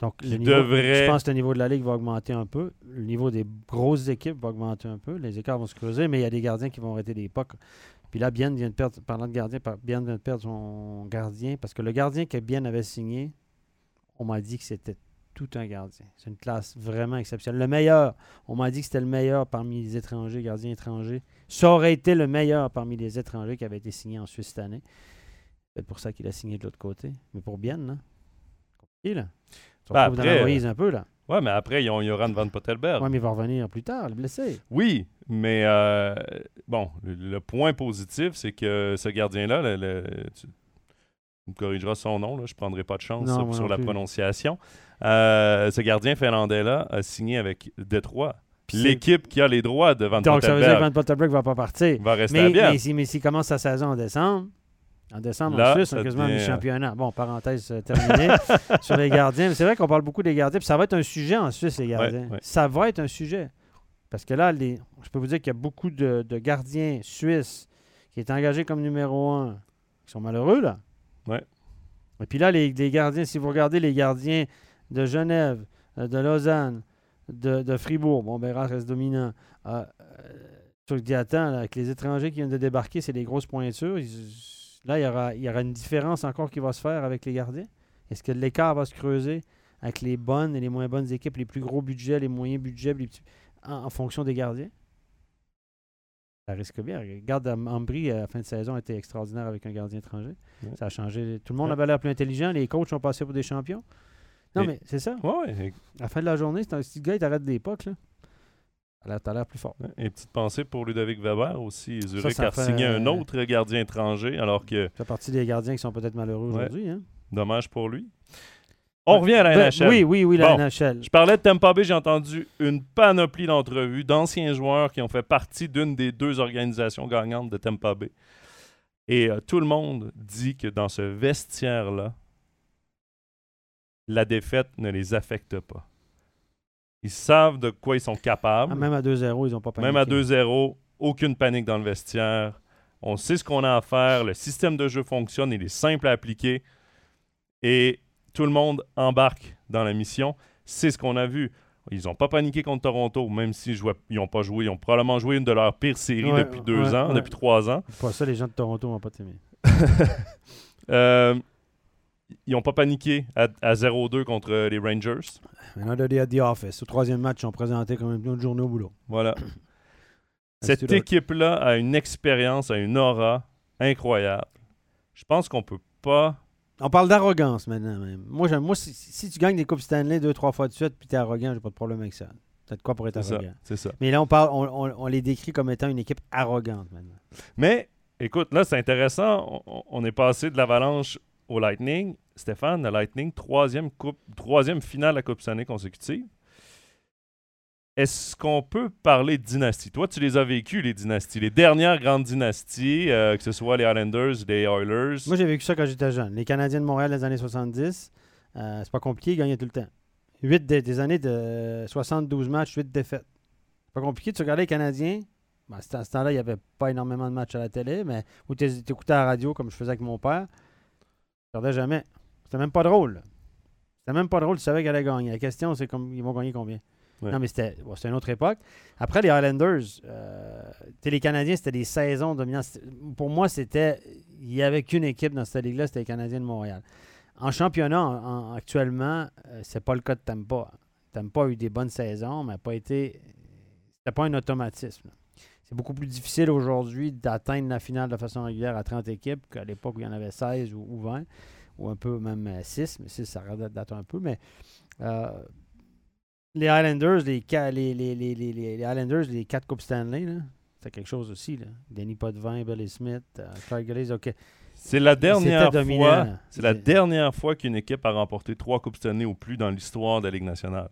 B: Donc,
A: Qui
B: le niveau,
A: devrait-
B: je pense que le niveau de la Ligue va augmenter un peu. Le niveau des grosses équipes va augmenter un peu. Les écarts vont se creuser, mais il y a des gardiens qui vont arrêter des pucks. Puis là, Bien vient de perdre, parlant de gardien, Bien vient de perdre son gardien parce que le gardien que Bien avait signé, on m'a dit que c'était tout un gardien. C'est une classe vraiment exceptionnelle. Le meilleur, on m'a dit que c'était le meilleur parmi les étrangers, gardiens étrangers. Ça aurait été le meilleur parmi les étrangers qui avaient été signés en Suisse cette année. C'est peut-être pour ça qu'il a signé de l'autre côté. Mais pour Bien, là, compliqué, là. Tu
A: Ben,
B: retrouves dans
A: après,
B: la Moïse un peu, là.
A: Ouais, mais après, ils ont Joran Van Pottelberg.
B: Ouais, mais il va revenir plus tard, le blessé.
A: Oui, mais euh, bon, le, le point positif, c'est que ce gardien-là, le- le- tu, me corrigeras son nom, là, je ne prendrai pas de chance
B: Non,
A: sur, la
B: plus.
A: prononciation. Euh, ce gardien finlandais-là a signé avec Détroit.
B: Puis
A: L'équipe qui a les droits de Van
B: Donc, ça veut dire que
A: Pottelberg
B: Van Potterberg va pas partir.
A: va rester à
B: Mais,
A: bien.
B: mais si- mais s'il commence sa saison en décembre, en décembre,
A: Là,
B: en Suisse, on a quasiment
A: devient-
B: le championnat. Bon, parenthèse euh, terminée sur les gardiens. Mais c'est vrai qu'on parle beaucoup des gardiens. Puis ça va être un sujet en Suisse, les gardiens.
A: ouais.
B: Ça va être un sujet. Parce que là, les, je peux vous dire qu'il y a beaucoup de, de gardiens suisses qui est engagés comme numéro un, qui sont malheureux, là.
A: Ouais.
B: Et puis là, les, les gardiens, si vous regardez les gardiens de Genève, euh, de Lausanne, de, de Fribourg, bon, Bérard reste dominant. Euh, euh, dis, attends, là, avec les étrangers qui viennent de débarquer, c'est des grosses pointures. Ils- là, il y, aura, il y aura une différence encore qui va se faire avec les gardiens. Est-ce que l'écart va se creuser avec les bonnes et les moins bonnes équipes, les plus gros budgets, les moyens budgets, les petits- en, en fonction des gardiens? Ça risque bien. Regarde, Am- Ambry, à la fin de saison, a été extraordinaire avec un gardien étranger.
A: Ouais.
B: Ça a changé. Tout le monde
A: Ouais.
B: avait l'air plus intelligent. Les coachs ont passé pour des champions. Non, mais c'est ça.
A: Ouais, ouais.
B: À la fin de la journée, c'est un petit gars, il t'arrête des là. L'air- T'as l'air plus fort.
A: Et petite pensée pour Ludovic Weber aussi. Zurich
B: ça
A: a
B: fait-
A: signé un autre gardien étranger, alors que
B: Ça fait partie des gardiens qui sont peut-être malheureux
A: Ouais.
B: aujourd'hui. Hein?
A: dommage pour lui. On revient à la
B: Ben,
A: NHL.
B: oui, oui, oui, la
A: Bon.
B: NHL.
A: Je parlais de Tampa Bay, j'ai entendu une panoplie d'entrevues d'anciens joueurs qui ont fait partie d'une des deux organisations gagnantes de Tampa Bay. Et euh, tout le monde dit que dans ce vestiaire-là, la défaite ne les affecte pas. Ils savent de quoi ils sont capables.
B: Ah, même à 2-0, ils n'ont pas paniqué.
A: Même à 2-0, aucune panique dans le vestiaire. On sait ce qu'on a à faire. Le système de jeu fonctionne. Il est simple à appliquer. Et tout le monde embarque dans la mission. C'est ce qu'on a vu. Ils n'ont pas paniqué contre Toronto, même s'ils n'ont pas joué. Ils ont probablement joué une de leurs pires séries
B: Ouais,
A: depuis deux
B: ouais,
A: ans,
B: ouais.
A: depuis trois ans.
B: Pas ça, les gens de Toronto vont pas t'aimer.
A: Euh, ils n'ont pas paniqué à, à 0-2 contre les Rangers.
B: Another day at the office. Au troisième match, ils sont présentés comme une autre journée au boulot.
A: Voilà. Cette équipe-là a une expérience, a une aura incroyable. Je pense qu'on peut pas.
B: On parle d'arrogance maintenant, même. Moi, moi si, si tu gagnes des Coupes Stanley deux, trois fois de suite, puis t'es arrogant, j'ai pas de problème avec ça. T'as de quoi pour être arrogant.
A: C'est ça.
B: Mais là, on, parle, on, on- on les décrit comme étant une équipe arrogante maintenant.
A: Mais écoute, là, c'est intéressant. On, on est passé de l'Avalanche au Lightning. Stéphane, le Lightning, troisième, coupe, troisième finale la Coupe Stanley consécutive. Est-ce qu'on peut parler de dynastie? Toi, tu les as vécues, les dynasties. Les dernières grandes dynasties, euh, que ce soit les Islanders, les Oilers.
B: Moi, j'ai vécu ça quand j'étais jeune. Les Canadiens de Montréal des années 70, euh, c'est pas compliqué, ils gagnaient tout le temps. 8 des années de 72 matchs, 8 défaites. C'est pas compliqué. Tu regardais les Canadiens. Ben, à à ce temps-là, il n'y avait pas énormément de matchs à la télé, mais où tu écoutais à la radio comme je faisais avec mon père. Je regardais jamais. C'était même pas drôle. C'était même pas drôle, tu savais qu'elle allait gagner. La question, c'est comme ils vont gagner combien?
A: Ouais.
B: Non, mais c'était bon, une autre époque. Après, les Highlanders, euh, les Canadiens, c'était des saisons dominantes. Pour moi, c'était. Il n'y avait qu'une équipe dans cette ligue-là, c'était les Canadiens de Montréal. En championnat, en- en- actuellement, euh, c'est pas le cas de Tampa. Tampa a eu des bonnes saisons, mais n'a pas été. C'était pas un automatisme. C'est beaucoup plus difficile aujourd'hui d'atteindre la finale de façon régulière à 30 équipes qu'à l'époque où il y en avait 16 ou, ou 20, ou un peu même euh, 6, mais 6, ça date un peu. Mais euh, les Highlanders, les, les, les, les, les, les- les Highlanders, les 4 Coupes Stanley, c'est quelque chose aussi. Là. Denis Potvin, Billy Smith, euh, Gillies, OK.
A: C'est la dernière fois. C'est la dernière fois qu'une équipe a remporté trois Coupes Stanley ou plus dans l'histoire de la Ligue nationale.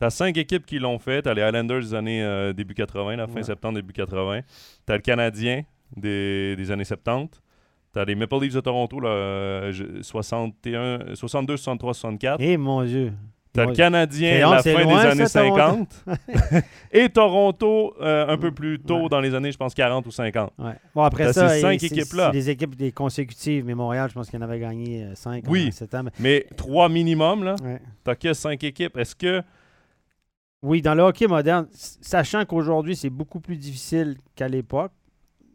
A: T'as cinq équipes qui l'ont fait. T'as les Highlanders des années euh, début 80, la fin
B: Ouais.
A: septembre, début 80. T'as le Canadien des, des années 70. T'as les Maple Leafs de Toronto, là, euh, je- 61, 62, 63, 64.
B: Eh mon Dieu.
A: T'as le Canadien
B: C'est
A: la fin des années
B: ça, Toronto.
A: 50. Et Toronto euh, un peu plus tôt
B: Ouais.
A: dans les années, je pense, 40 ou 50.
B: Ouais. Bon, après ça,
A: ces cinq équipes-là.
B: C'est des équipes des consécutives, mais Montréal, je pense qu'il en avait gagné 5
A: Oui.
B: en 7 ans. mais-
A: Mais trois minimum, là.
B: Ouais.
A: T'as que cinq équipes. Est-ce que
B: Oui, dans le hockey moderne, sachant qu'aujourd'hui, c'est beaucoup plus difficile qu'à l'époque,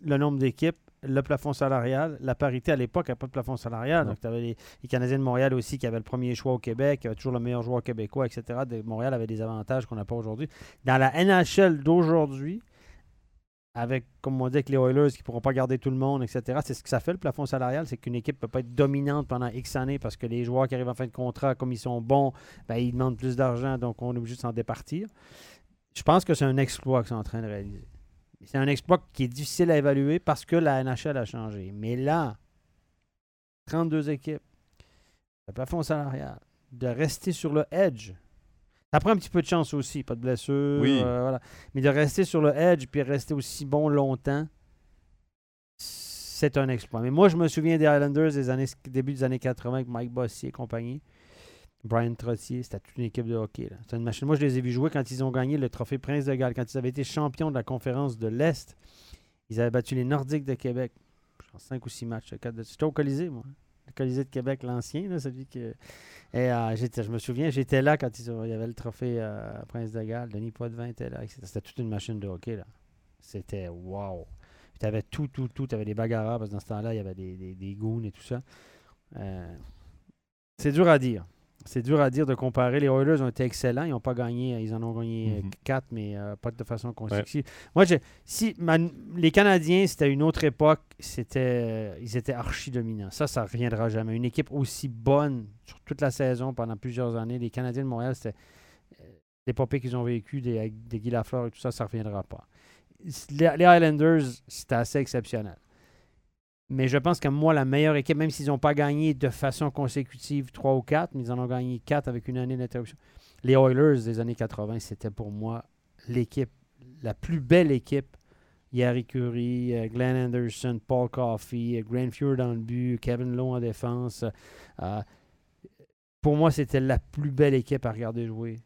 B: le nombre d'équipes, le plafond salarial, la parité à l'époque, il n'y avait pas de plafond salarial.
A: Non.
B: Donc, tu avais les, les Canadiens de Montréal aussi qui avaient le premier choix au Québec, qui avaient toujours le meilleur joueur québécois, etc. De- Montréal avait des avantages qu'on n'a pas aujourd'hui. Dans la NHL d'aujourd'hui, avec, comme on dit, avec les Oilers qui ne pourront pas garder tout le monde, etc., c'est ce que ça fait le plafond salarial, c'est qu'une équipe ne peut pas être dominante pendant X années parce que les joueurs qui arrivent en fin de contrat, comme ils sont bons, ben, ils demandent plus d'argent, donc on est obligé de s'en départir. Je pense que c'est un exploit qu'ils sont en train de réaliser. C'est un exploit qui est difficile à évaluer parce que la NHL a changé. Mais là, 32 équipes, le plafond salarial, de rester sur le edge. Ça prend un petit peu de chance aussi, pas de blessure.
A: Oui.
B: euh, voilà. Mais de rester sur le edge puis rester aussi bon longtemps, c'est un exploit. Mais moi, je me souviens des Highlanders des années, début des années 80 avec Mike Bossy et compagnie. Brian Trottier, c'était toute une équipe de hockey. là. C'était une machine. Moi, je les ai vus jouer quand ils ont gagné le trophée Prince de Galles, quand ils avaient été champions de la conférence de l'Est. Ils avaient battu les Nordiques de Québec. Pense 5 ou 6 matchs. J'étais au Colisée, moi. Le Colisée de Québec, l'ancien, celui que. Et euh, je me souviens, j'étais là quand il y avait le trophée euh, Prince de Galles. Denis Potvin était là. C'était c'était toute une machine de hockey. là. C'était wow. Tu avais tout, tout, tout. Tu avais des bagarreurs, parce que dans ce temps-là, il y avait des goons et tout ça. Euh, c'est dur à dire. C'est dur à dire de comparer. Les Oilers ont été excellents. Ils n'ont pas gagné. Ils en ont gagné
A: Mhm.
B: 4, mais euh, pas de façon consécutive. Moi, je- si ma- les Canadiens, c'était une autre époque, c'était, ils étaient archi dominants. Ça, ça ne reviendra jamais. Une équipe aussi bonne sur toute la saison pendant plusieurs années. Les Canadiens de Montréal, c'était euh, l'épopée qu'ils ont vécue des, Guy Lafleur et tout ça, ça ne reviendra pas. Les, les Highlanders, c'était assez exceptionnel. Mais je pense que moi, la meilleure équipe, même s'ils n'ont pas gagné de façon consécutive 3 ou 4, mais ils en ont gagné 4 avec une année d'interruption. Les Oilers des années 80, c'était pour moi l'équipe, la plus belle équipe. Yari Curry, euh, Glenn Anderson, Paul Coffey, euh, Grant Fuhr dans le but, Kevin Lowe en défense. Euh, pour moi, c'était la plus belle équipe à regarder jouer.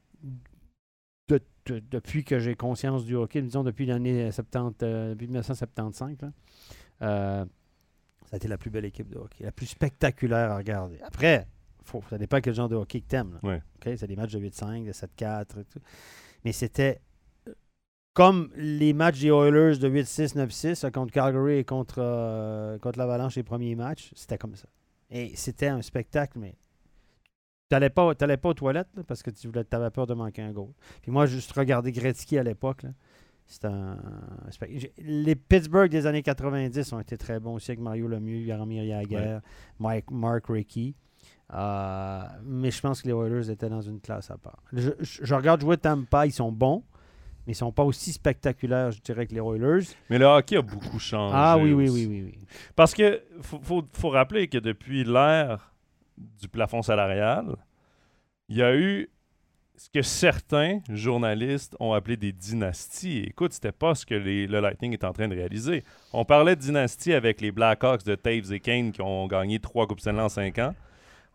B: De- de- depuis que j'ai conscience du hockey, disons depuis l'année 70, euh, depuis 1975. là. Ça a été la plus belle équipe de hockey, la plus spectaculaire à regarder. Après, faut, ça dépend quel genre de hockey que t'aimes. là.
A: Ouais.
B: OK? C'est des matchs de 8-5, de 7-4. et tout. Mais c'était euh, comme les matchs des Oilers de 8-6, 9-6 euh, contre Calgary et contre, euh, contre l'Avalanche les premiers matchs. C'était comme ça. Et c'était un spectacle, mais tu n'allais pas, t'allais pas aux toilettes là, parce que tu avais peur de manquer un goal. Puis moi, juste regarder Gretzky à l'époque, c'était un, Les Pittsburgh des années 90 ont été très bons aussi avec Mario Lemieux, Jaromir Jagr, Mike, Mark Rickey. Euh, mais je pense que les Oilers étaient dans une classe à part. Je, je- je regarde jouer Tampa, ils sont bons, mais ils sont pas aussi spectaculaires, je dirais, que les Oilers.
A: Mais le hockey a beaucoup changé.
B: Ah oui, oui, oui, oui.
A: Parce que faut, faut, faut rappeler que depuis l'ère du plafond salarial, il y a eu ce que certains journalistes ont appelé des dynasties. Écoute, c'était pas ce que les- le Lightning est en train de réaliser. On parlait de dynastie avec les Blackhawks de Taves et Kane qui ont gagné trois Coupes Stanley en cinq ans.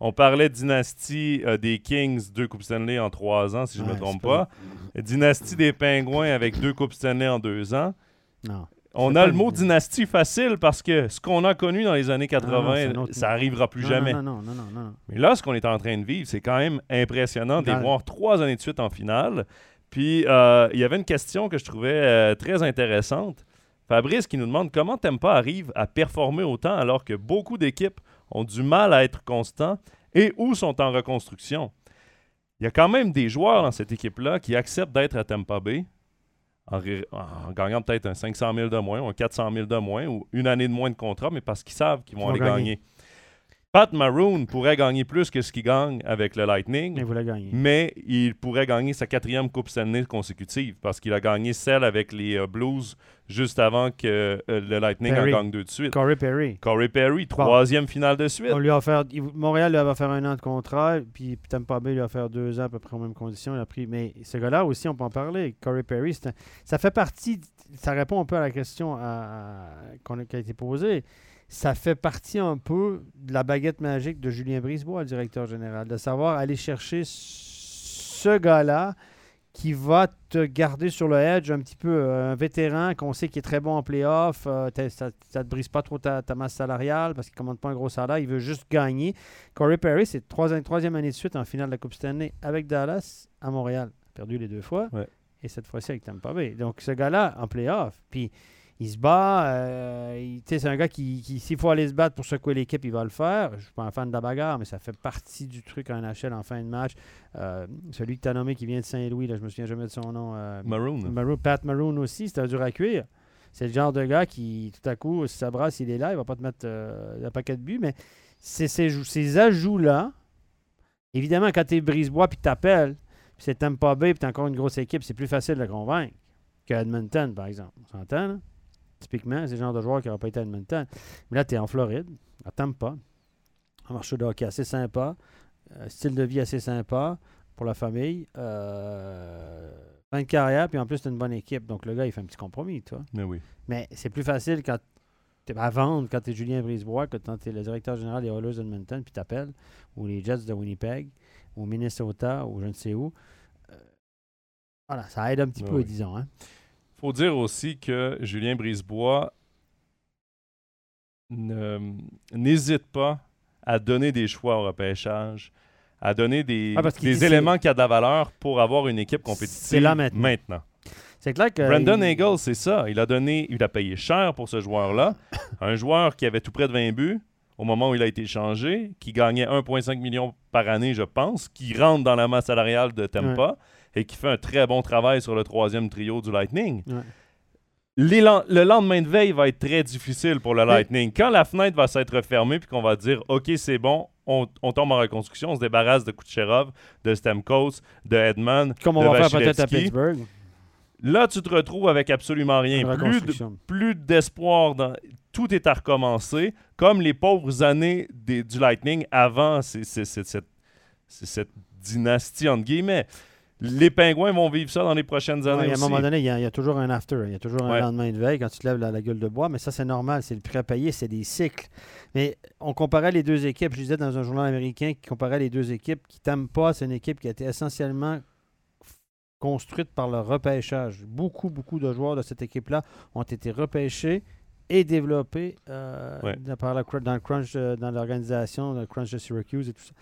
A: On parlait de dynastie euh, des Kings, deux Coupes Stanley en trois ans, si je ne
B: Ouais,
A: me trompe
B: pas.
A: Dynastie des Pingouins avec deux Coupes Stanley en deux ans.
B: Non.
A: On a le mot dynastie facile parce que ce qu'on a connu dans les années
B: Ah non,
A: 80,
B: c'est un autre-
A: ça arrivera plus
B: Non,
A: jamais.
B: Non, non, non, non, non, non.
A: Mais là, ce qu'on est en train de vivre, c'est quand même impressionnant de les voir trois années de suite en finale. Puis, euh, il y avait une question que je trouvais euh, très intéressante. Fabrice qui nous demande comment Tempa arrive à performer autant alors que beaucoup d'équipes ont du mal à être constants et ou sont en reconstruction? Il y a quand même des joueurs dans cette équipe-là qui acceptent d'être à Tampa Bay en, en gagnant peut-être un 500 000 de moins ou un 400 000 de moins ou une année de moins de contrat, mais parce qu'ils savent qu'ils vont aller
B: gagner.
A: gagner. Pat Maroon pourrait gagner plus que ce qu'il gagne avec le Lightning,
B: Mais vous la gagnez.
A: mais il pourrait gagner sa quatrième Coupe Stanley consécutive parce qu'il a gagné celle avec les euh, Blues juste avant que euh, le Lightning
B: Perry.
A: en gagne deux de suite.
B: Corey Perry.
A: Corey Perry, troisième finale de suite.
B: On lui a offert, il- Montréal lui avait offert un an de contrat, puis Tampa Bay lui a offert deux ans à peu près aux mêmes conditions. Il a pris, mais ce gars-là aussi, on peut en parler. Corey Perry, un- ça fait partie, ça répond un peu à la question à- à- qu'on a- qui a été posée. Ça fait partie un peu de la baguette magique de Julien Brisebois, le directeur général, de savoir aller chercher ce gars-là qui va te garder sur le edge un petit peu, euh, un vétéran qu'on sait qui est très bon en playoff, euh, ça ne te brise pas trop ta, ta masse salariale parce qu'il ne commande pas un gros salaire, il veut juste gagner. Corey Perry, c'est troisième, troisième année de suite en finale de la Coupe Stanley avec Dallas à Montréal. Perdu les deux fois.
A: Ouais.
B: Et cette fois-ci avec Tampa Bay. Donc ce gars-là, en playoff, puis il se bat. euh, il- tu sais, c'est un gars qui, qui s'il faut aller se battre pour secouer l'équipe, il va le faire. Je ne suis pas un fan de la bagarre, mais ça fait partie du truc en NHL en fin de match. Euh, celui que tu as nommé qui vient de Saint-Louis, là, je me souviens jamais de son nom. euh,
A: Maroon.
B: Maroon- Pat Maroon aussi, c'était dur à cuire. C'est le genre de gars qui, tout à coup, si ça brasse, il est là, il va pas te mettre euh, un paquet de buts, mais c'est ces, jou- ces ajouts-là. Évidemment, quand tu es brise-bois puis que tu appelles, puis c'est Tampa Bay puis tu encore une grosse équipe, c'est plus facile de le convaincre que Edmonton, par exemple. On s'entend, là? Typiquement, c'est le genre de joueur qui n'aurait pas été à Edmonton. Mais là, tu es en Floride, à Tampa, un marché de hockey assez sympa, euh, style de vie assez sympa pour la famille. Euh, fin de carrière, puis en plus, tu une bonne équipe. Donc, le gars, il fait un petit compromis, toi.
A: Mais oui.
B: Mais c'est plus facile quand t'es à vendre quand tu es Julien Brisebois que quand tu es le directeur général des Oilers d'Edmonton, puis t'appelles, ou les Jets de Winnipeg, ou Minnesota, ou je ne sais où. Euh, voilà, ça aide un petit
A: Ouais,
B: peu,
A: oui.
B: disons. Hein?
A: Faut dire aussi que Julien Brisebois ne- n'hésite pas à donner des choix au repêchage, à donner des,
B: Ah,
A: des éléments qui ont de la valeur pour avoir une équipe compétitive
B: C'est là maintenant. C'est clair que.
A: Brandon
B: il-
A: Eagle, c'est ça. Il a donné, il a payé cher pour ce joueur-là. un joueur qui avait tout près de 20 buts au moment où il a été changé, qui gagnait 1,5 million par année, je pense, qui rentre dans la masse salariale de Tampa et qui fait un très bon travail sur le troisième trio du Lightning.
B: Ouais.
A: Le lendemain de veille va être très difficile pour le
B: Mais-
A: Lightning. Quand la fenêtre va s'être fermée puis qu'on va dire OK, c'est bon, on, on tombe en reconstruction, on se débarrasse de Kucherov, de Stamkos, de Edman,
B: Comme on
A: de
B: va faire peut-être à. Pittsburgh.
A: Là, tu te retrouves avec absolument rien. Plus d'espoir. Tout est à recommencer, comme les pauvres années des- du Lightning avant cette dynastie, entre guillemets. Les Pingouins vont vivre ça dans les prochaines
B: Ouais,
A: années
B: à un
A: aussi.
B: moment donné, il y, a, il y a toujours un after, il y a toujours un
A: Ouais.
B: lendemain de veille quand tu te lèves la, la gueule de bois, mais ça c'est normal, c'est le prêt à payer, c'est des cycles. Mais on comparait les deux équipes, je disais dans un journal américain qui comparait les deux équipes, qui t'aiment pas, c'est une équipe qui a été essentiellement construite par le repêchage. Beaucoup, beaucoup de joueurs de cette équipe-là ont été repêchés et développés euh,
A: Ouais.
B: dans- par le cr- dans le crunch, dans l'organisation, le crunch de Syracuse et tout ça.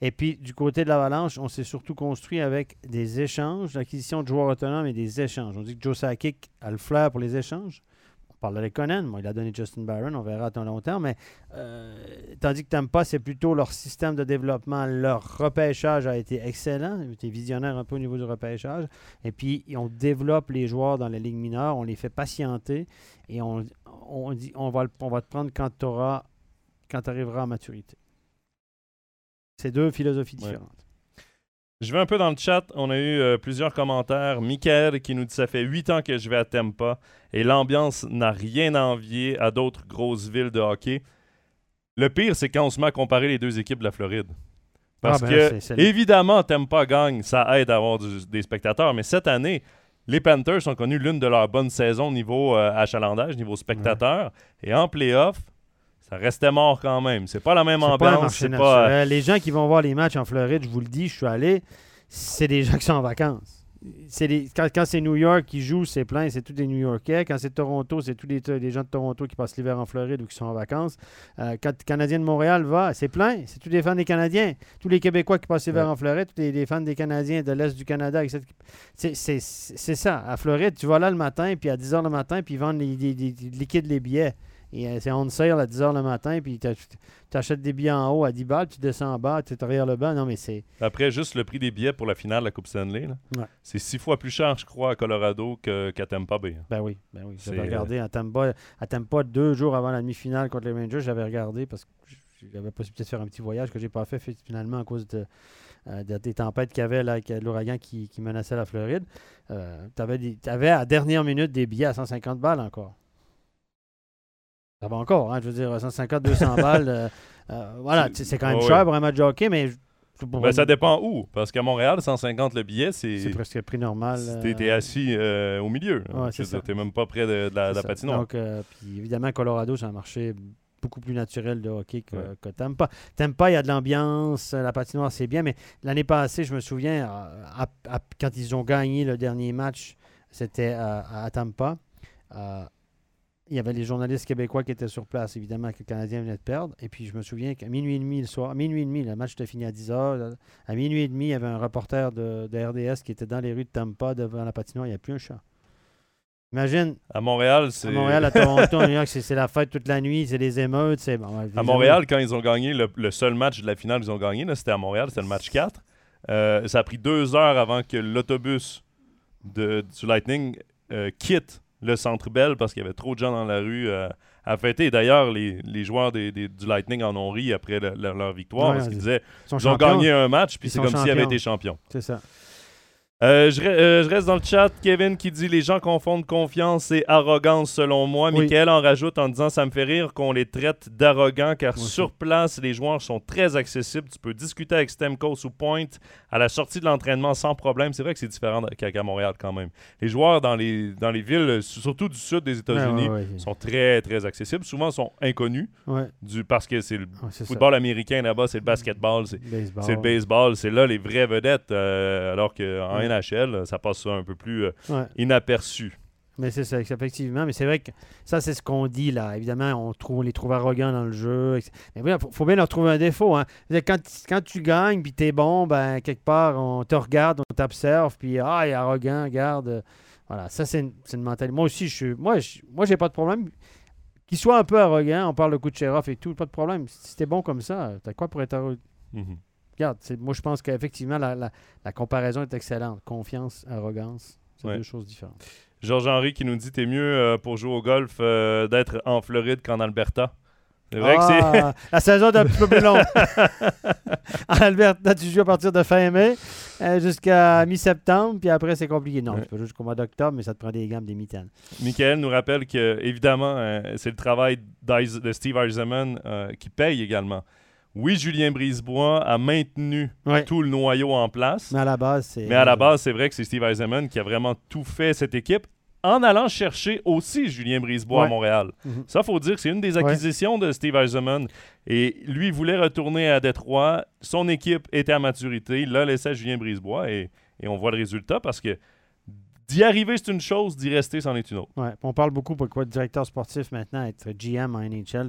B: Et puis, du côté de l'Avalanche, on s'est surtout construit avec des échanges, l'acquisition de joueurs autonomes et des échanges. On dit que Joe Sakic a le flair pour les échanges. On parle de Lekonen, moi, il a donné Justin Barron, on verra à long terme, mais euh, tandis que Tampa, c'est plutôt leur système de développement, leur repêchage a été excellent, ils étaient visionnaires un peu au niveau du repêchage, et puis on développe les joueurs dans la ligue mineure, on les fait patienter, et on, on dit on va, le- on va te prendre quand tu auras, quand tu arriveras à maturité. C'est deux philosophies
A: Ouais.
B: différentes.
A: Je vais un peu dans le chat. On a eu euh, plusieurs commentaires. Michael qui nous dit Ça fait 8 ans que je vais à Tampa et l'ambiance n'a rien à envier à d'autres grosses villes de hockey. Le pire, c'est quand on se met à comparer les deux équipes de la Floride. Parce
B: Ah, ben,
A: que, évidemment, Tampa gagne, ça aide à avoir du- des spectateurs. Mais cette année, les Panthers ont connu l'une de leurs bonnes saisons niveau euh, achalandage, niveau spectateurs. Et en playoff, ça restait mort quand même. C'est pas la même
B: pas
A: ambiance. pas. euh.
B: Les gens qui vont voir les matchs en Floride, je vous le dis, je suis allé, c'est des gens qui sont en vacances. Les- quand, quand c'est New York qui joue, c'est plein, c'est tous des New Yorkais. Quand c'est Toronto, c'est tous les, les gens de Toronto qui passent l'hiver en Floride ou qui sont en vacances. Euh, quand le Canadien de Montréal va, c'est plein, c'est tous les fans des Canadiens. Tous les Québécois qui passent l'hiver
A: Ouais.
B: en Floride, tous les, les fans des Canadiens de l'Est du Canada, etc. C'est- C'est c'est ça. À Floride, tu vas là le matin, puis à 10 h le matin, puis ils vendent les, les- les- ils liquident les billets. Et euh, c'est on sale à 10 h le matin, puis tu achètes des billets en haut à 10 balles, tu descends en bas, tu es derrière le banc. Non, mais c'est.
A: Après, juste le prix des billets pour la finale de la Coupe Stanley,
B: Ouais.
A: c'est six fois plus cher, je crois, à Colorado qu'à Tampa Bay.
B: Ben oui, ben oui. J'avais regardé à Tampa, à Tampa deux jours avant la demi-finale contre les Rangers, j'avais regardé parce que j'avais possibilité de faire un petit voyage que j'ai pas fait fi- finalement à cause de, euh, de- des tempêtes qu'il y avait là, avec euh, l'ouragan qui, qui menaçait la Floride. Euh, tu avais, à dernière minute des billets à 150 balles encore. Ça va encore, hein, je veux dire, 150, 200 balles. euh, euh, voilà,
A: C'est-
B: quand même
A: ouais,
B: cher
A: ouais.
B: pour un match de hockey, mais
A: Ben, ça dépend où. Parce qu'à Montréal, 150 le billet, c'est.
B: c'est presque le prix normal.
A: T'es t'es
B: euh,
A: assis euh, au milieu.
B: Ouais,
A: dire,
B: ça.
A: T'es même pas près de, de la, patinoire.
B: Donc, euh, puis évidemment, Colorado, c'est un marché beaucoup plus naturel de hockey que,
A: Ouais.
B: que Tampa. Tampa, il y a de l'ambiance, la patinoire, c'est bien, mais l'année passée, je me souviens, à- à- à- quand ils ont gagné le dernier match, c'était à, à Tampa. euh, il y avait les journalistes québécois qui étaient sur place, évidemment, que le Canadien venait de perdre. Et puis, je me souviens qu'à minuit et demi le soir, à minuit et demi, le match était fini à 10 heures. À minuit et demi, il y avait un reporter de, de RDS qui était dans les rues de Tampa devant la patinoire. Il n'y a plus un chat. Imagine,
A: À Montréal, c'est.
B: à Montréal, à Toronto, à New York, c'est la fête toute la nuit, c'est les émeutes. c'est bon,
A: À Montréal, quand ils ont gagné le, le seul match de la finale qu'ils ont gagné, c'était à Montréal, c'était le match 4. Euh, ça a pris deux heures avant que l'autobus de, du Lightning euh, quitte le Centre Bell parce qu'il y avait trop de gens dans la rue euh, à fêter. D'ailleurs, les, les joueurs des- des- du Lightning en ont ri après le- le- leur victoire
B: Ouais,
A: parce qu'ils
B: ils
A: disaient ils ont gagné un match puis c'est comme s'ils avaient été champions.
B: C'est ça.
A: Euh, je, euh, je reste dans le chat. Kevin qui dit Les gens confondent confiance et arrogance selon moi.
B: Oui.
A: Michael en rajoute en disant Ça me fait rire qu'on les traite d'arrogants car sur place, les joueurs sont très accessibles. Tu peux discuter avec Stemkos ou Point à la sortie de l'entraînement sans problème. C'est vrai que c'est différent qu'à Montréal quand même. Les joueurs dans les, dans les villes, surtout du sud des États-Unis,
B: Ouais, ouais, ouais.
A: sont très très accessibles. Souvent, sont inconnus
B: Ouais,
A: du, parce que c'est le
B: ça.
A: football américain là-bas, c'est le basketball, c'est
B: Baseball.
A: c'est le baseball, c'est là les vraies vedettes, euh, alors qu'en
B: Ouais.
A: NHL, ça passe un peu plus euh,
B: Ouais.
A: inaperçu.
B: Mais c'est ça, effectivement. Mais c'est vrai que ça, c'est ce qu'on dit là. Évidemment, on, trouve, on les trouve arrogants dans le jeu. Mais il faut, faut bien leur trouver un défaut. Hein. Quand, quand tu gagnes puis t'es bon, ben, quelque part, on te regarde, on t'observe, puis ah, il est arrogant, regarde. euh, Voilà, ça, c'est une, mentalité. Moi aussi, je suis. Moi, je, moi j'ai pas de problème. Qu'il soit un peu arrogant, on parle de sheriff et tout, pas de problème. Si t'es bon comme ça, t'as quoi pour être arrogant?
A: Mhm.
B: Regarde, c'est- moi, je pense qu'effectivement, la, la, la comparaison est excellente. Confiance, arrogance, c'est
A: Ouais.
B: deux choses différentes.
A: Georges-Henri qui nous dit T'es mieux euh, pour jouer au golf euh, d'être en Floride qu'en Alberta. C'est vrai que c'est.
B: Ah, la saison est un petit peu plus longue. en Alberta, tu joues à partir de fin mai euh, jusqu'à mi-septembre, puis après, c'est compliqué. Non,
A: Ouais.
B: tu peux jouer jusqu'au mois d'octobre, mais ça te prend des gammes, des mitaines.
A: Michael nous rappelle que, évidemment, c'est le travail de Steve Eisenman qui paye également. Oui, Julien Brisebois a maintenu
B: Ouais.
A: tout le noyau en place.
B: Mais à la base, c'est.
A: Mais à la base, c'est vrai que c'est Steve Eisenman qui a vraiment tout fait cette équipe en allant chercher aussi Julien Brisebois
B: Ouais.
A: à Montréal.
B: Mhm.
A: Ça, faut dire que c'est une des
B: Ouais.
A: acquisitions de Steve Eisenman. Et lui, il voulait retourner à Détroit. Son équipe était à maturité. Il l'a laissé à Julien Brisebois et, et on voit le résultat parce que d'y arriver, c'est une chose, d'y rester, c'en est une autre.
B: Ouais, on parle beaucoup pourquoi directeur sportif maintenant, être GM en NHL,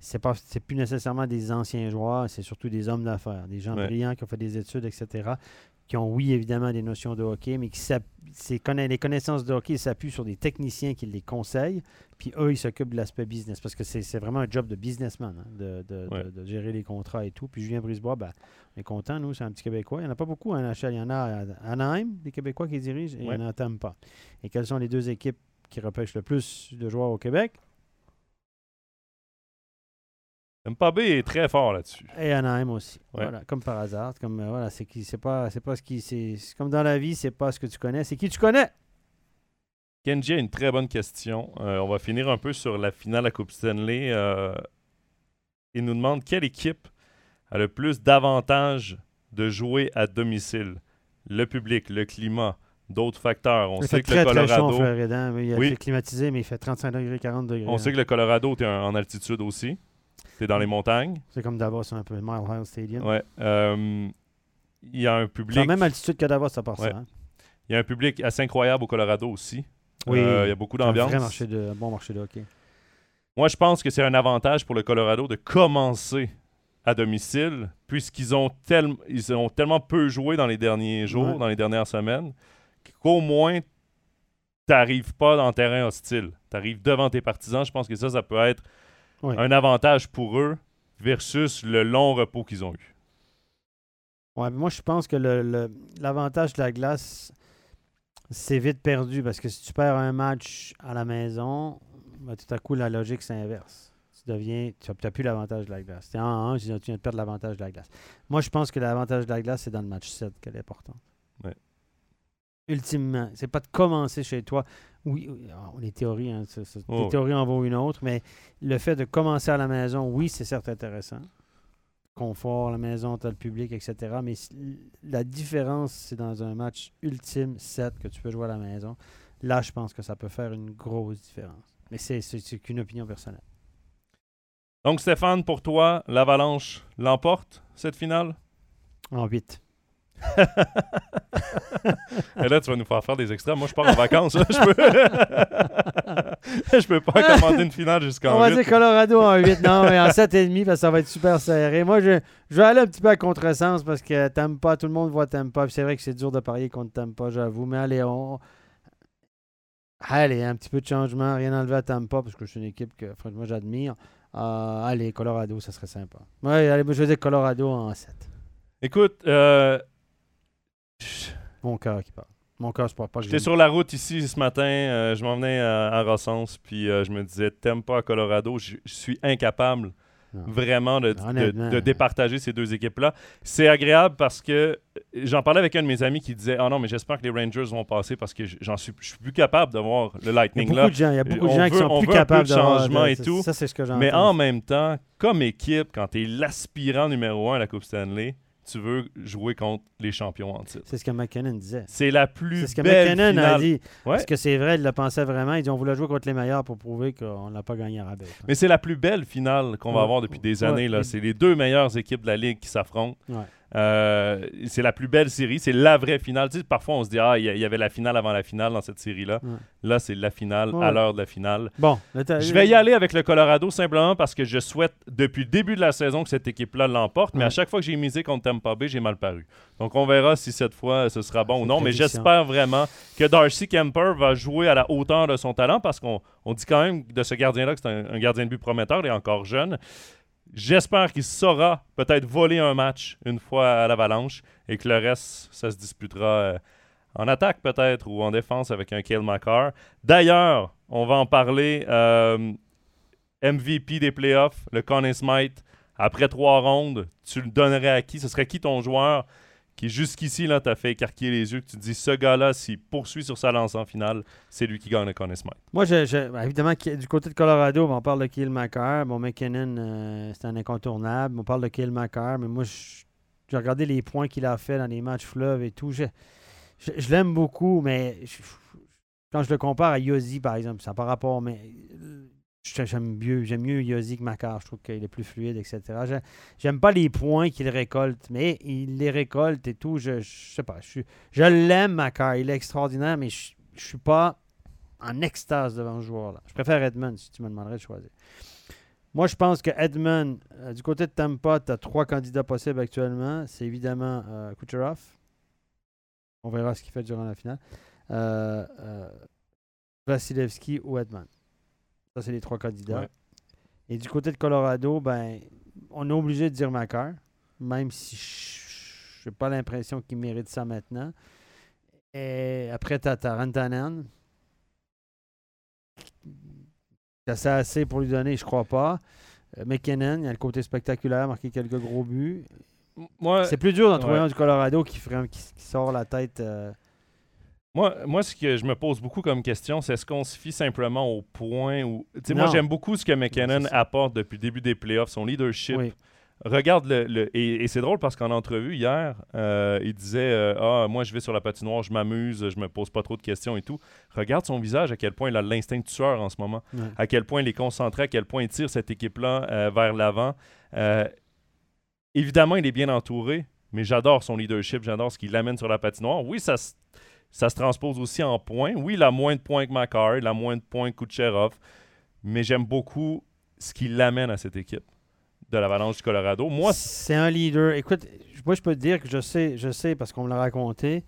B: c'est pas c'est plus nécessairement des anciens joueurs, c'est surtout des hommes d'affaires, des gens
A: Ouais.
B: brillants qui ont fait des études, etc., qui ont, oui, évidemment, des notions de hockey, mais qui c'est conna- les connaissances de hockey s'appuient sur des techniciens qui les conseillent, puis eux, ils s'occupent de l'aspect business, parce que c'est vraiment un job de businessman, hein, de, de-
A: Ouais.
B: de- de gérer les contrats et tout. Puis Julien Brisebois, ben, on est content, nous, c'est un petit Québécois. Il n'y en a pas beaucoup à NHL. Il y en a à Anaheim, des Québécois qui dirigent, et il en a à Tampa. Et quelles sont les deux équipes qui repêchent le plus de joueurs au Québec?
A: Mpabé est très fort là-dessus.
B: Et Anaheim aussi.
A: Ouais.
B: Voilà, comme par hasard. Comme, euh, voilà, c'est qui, c'est pas, c'est pas ce qui, c'est comme dans la vie, c'est pas ce que tu connais, c'est qui tu connais.
A: Kenji a une très bonne question. Euh, on va finir un peu sur la finale à Coupe Stanley. Euh, il nous demande quelle équipe a le plus d'avantages de jouer à domicile? Le public, le climat, d'autres facteurs. On
B: il
A: sait
B: fait
A: que le
B: très chaud
A: Colorado,
B: hein, Il a
A: Oui.
B: fait climatisé, mais il fait 35 degrés, 40 degrés.
A: on
B: hein.
A: sait que le Colorado, tu es en altitude aussi. Es dans les montagnes?
B: C'est comme Davos un peu, Mile High Stadium.
A: Ouais. Euh, il y a un
B: C'est
A: public.
B: la même altitude que Davos, ça part
A: Ouais.
B: ça. hein.
A: Il y a un public assez incroyable au Colorado aussi.
B: Oui.
A: Euh, il y a beaucoup
B: C'est un
A: d'ambiance.
B: marché de, un bon marché de hockey.
A: Moi, je pense que c'est un avantage pour le Colorado de commencer à domicile, puisqu'ils ont, tel- ils ont tellement peu joué dans les derniers jours,
B: Ouais.
A: dans les dernières semaines, qu'au moins, tu n'arrives pas dans le terrain hostile. Tu arrives devant tes partisans. Je pense que ça, ça peut être
B: Oui.
A: un avantage pour eux versus le long repos qu'ils ont eu.
B: Ouais, mais moi, je pense que le- le- l'avantage de la glace, c'est vite perdu parce que si tu perds un match à la maison, ben, tout à coup, la logique, c'est inverse. Tu deviens, tu n'as plus l'avantage de la glace. Tu es en 1, tu viens de perdre l'avantage de la glace. Moi, je pense que l'avantage de la glace, c'est dans le match 7 qu'elle est importante.
A: Ouais.
B: Ultimement, c'est pas de commencer chez toi. Oui, les théories, hein,
A: Oh.
B: les théories en vaut une autre, mais le fait de commencer à la maison, oui, c'est certes intéressant confort, la maison, tu as le public, etc. Mais la différence, c'est dans un match ultime 7 que tu peux jouer à la maison. Là, je pense que ça peut faire une grosse différence. Mais c'est c'est- c'est qu'une opinion personnelle.
A: Donc, Stéphane, pour toi, l'Avalanche l'emporte, cette finale?
B: En 8.
A: Et là, tu vas nous faire faire des extraits. Moi, je pars en vacances. là. Je peux... je peux pas commander une finale jusqu'en
B: On va
A: 8.
B: dire Colorado en 8. Non, mais en 7,5 parce que ça va être super serré. Moi, je, je vais aller un petit peu à contresens parce que t'aimes pas, tout le monde voit. Puis C'est vrai que c'est dur de parier contre t'aimes pas, j'avoue. Mais allez, on. Allez, un petit peu de changement, rien enlever à Tampa parce que c'est une équipe que franchement j'admire. Euh, allez, Colorado, ça serait sympa. Ouais, allez, je vais dire Colorado en 7.
A: Écoute, euh,
B: Mon cœur qui parle. Mon cœur, c'est pas, pas
A: j'étais sur la route ici ce matin. euh, je m'en venais à, à Rossens, puis euh, je me disais, t'aimes pas à Colorado. Je je suis incapable
B: Non.
A: vraiment de, de- de départager ces deux équipes-là. C'est agréable parce que euh, j'en parlais avec un de mes amis qui disait, ah non, mais j'espère que les Rangers vont passer parce que j'en suis, je suis plus capable de voir le
B: Il y a
A: Lightning
B: beaucoup
A: là.
B: de gens, il y a beaucoup de gens qui sont
A: on
B: plus capables
A: de changement
B: de-
A: et tout.
B: Ça, c'est ce que.
A: Mais en même temps, comme équipe, quand tu es l'aspirant numéro un à la Coupe Stanley, tu veux jouer contre les champions en titre.
B: C'est ce que McKinnon disait.
A: C'est la plus
B: C'est ce que
A: belle
B: McKinnon
A: finale.
B: a dit.
A: Ouais.
B: Est-ce que c'est vrai, il le pensait vraiment. Il dit on voulait jouer contre les meilleurs pour prouver qu'on n'a pas gagné à rabais.
A: Mais c'est la plus belle finale qu'on va avoir depuis des
B: Ouais.
A: années. là. C'est les deux meilleures équipes de la Ligue qui s'affrontent. Euh, c'est la plus belle série. C'est la vraie finale. Tu sais, parfois, on se dit, ah, il y, il avait la finale avant la finale dans cette série-là. Là, c'est la finale
B: Ouais.
A: à l'heure de la finale.
B: Bon,
A: Je vais y aller avec le Colorado simplement parce que je souhaite depuis le début de la saison que cette équipe-là l'emporte, mais à chaque fois que j'ai misé contre Tampa Bay, j'ai mal paru. Donc on verra si cette fois ce sera bon ou
B: C'est
A: non, mais j'espère vraiment que Darcy Kemper va jouer à la hauteur de son talent parce qu'on on dit quand même de ce gardien-là que c'est un, un gardien de but prometteur et encore jeune. J'espère qu'il saura peut-être voler un match une fois à l'Avalanche et que le reste, ça se disputera euh, en attaque peut-être ou en défense avec un Kale McCarr. D'ailleurs, on va en parler. euh, MVP des playoffs, le Conn Smythe, après trois rondes, tu le donnerais à qui? Ce serait qui ton joueur qui jusqu'ici là t'a fait écarquiller les yeux, que tu te dis ce gars-là, s'il poursuit sur sa lance en finale, c'est lui qui gagne le Conn Smythe.
B: Moi, je, ben, évidemment, du côté de Colorado, on parle de Kiel McCarr. Bon, McKinnon, euh, c'est un incontournable. On parle de Kiel McCarr, mais moi, j'ai regardé les points qu'il a fait dans les matchs fleuves et tout. Je, je- je l'aime beaucoup, mais quand je le compare à Yossi, par exemple, ça pas rapport, mais euh, j'aime mieux, j'aime mieux Yossi que McCarr. Je trouve qu'il est plus fluide, etc. J'aime pas les points qu'il récolte, mais il les récolte et tout. Je, je sais pas. Je, je l'aime, McCarr. Il est extraordinaire, mais je, je suis pas en extase devant ce joueur-là. Je préfère Edmund si tu me demanderais de choisir. Moi, je pense que Edmund, euh, du côté de Tampa, tu as trois candidats possibles actuellement. C'est évidemment euh, Kucherov. On verra ce qu'il fait durant la finale. Euh, euh, Vasilevski ou Edmund. Ça, c'est les trois candidats.
A: Ouais.
B: Et du côté de Colorado, ben, on est obligé de dire Macar, même si je n'ai pas l'impression qu'il mérite ça maintenant. Et après, tu as, Rantanen. T'as ça assez pour lui donner, je crois pas. Euh, McKinnon, il a le côté spectaculaire, marqué quelques gros buts.
A: Moi,
B: C'est plus dur d'en trouver
A: ouais.
B: un du Colorado qui, ferait- qui, qui sort la tête. euh,
A: Moi, moi, ce que je me pose beaucoup comme question, c'est est-ce qu'on se fie simplement au point où. Tu sais, moi, j'aime beaucoup ce que McKinnon apporte depuis le début des playoffs, son leadership.
B: oui.
A: Regarde le. le- et et c'est drôle parce qu'en entrevue hier, euh, il disait euh, Ah, moi, je vais sur la patinoire, je m'amuse, je me pose pas trop de questions et tout. Regarde son visage, à quel point il a l'instinct de tueur en ce moment, à quel point il est concentré, à quel point il tire cette équipe-là euh, vers l'avant. Évidemment, il est bien entouré, mais j'adore son leadership, j'adore ce qu'il amène sur la patinoire. Oui, ça. Ça se transpose aussi en points. Oui, il a moins de points que Makar, il a moins de points que Kucherov, mais j'aime beaucoup ce qu'il amène à cette équipe de l'Avalanche du Colorado. Moi,
B: c'est un leader. Écoute, moi, je peux te dire que je sais, je sais parce qu'on me l'a raconté.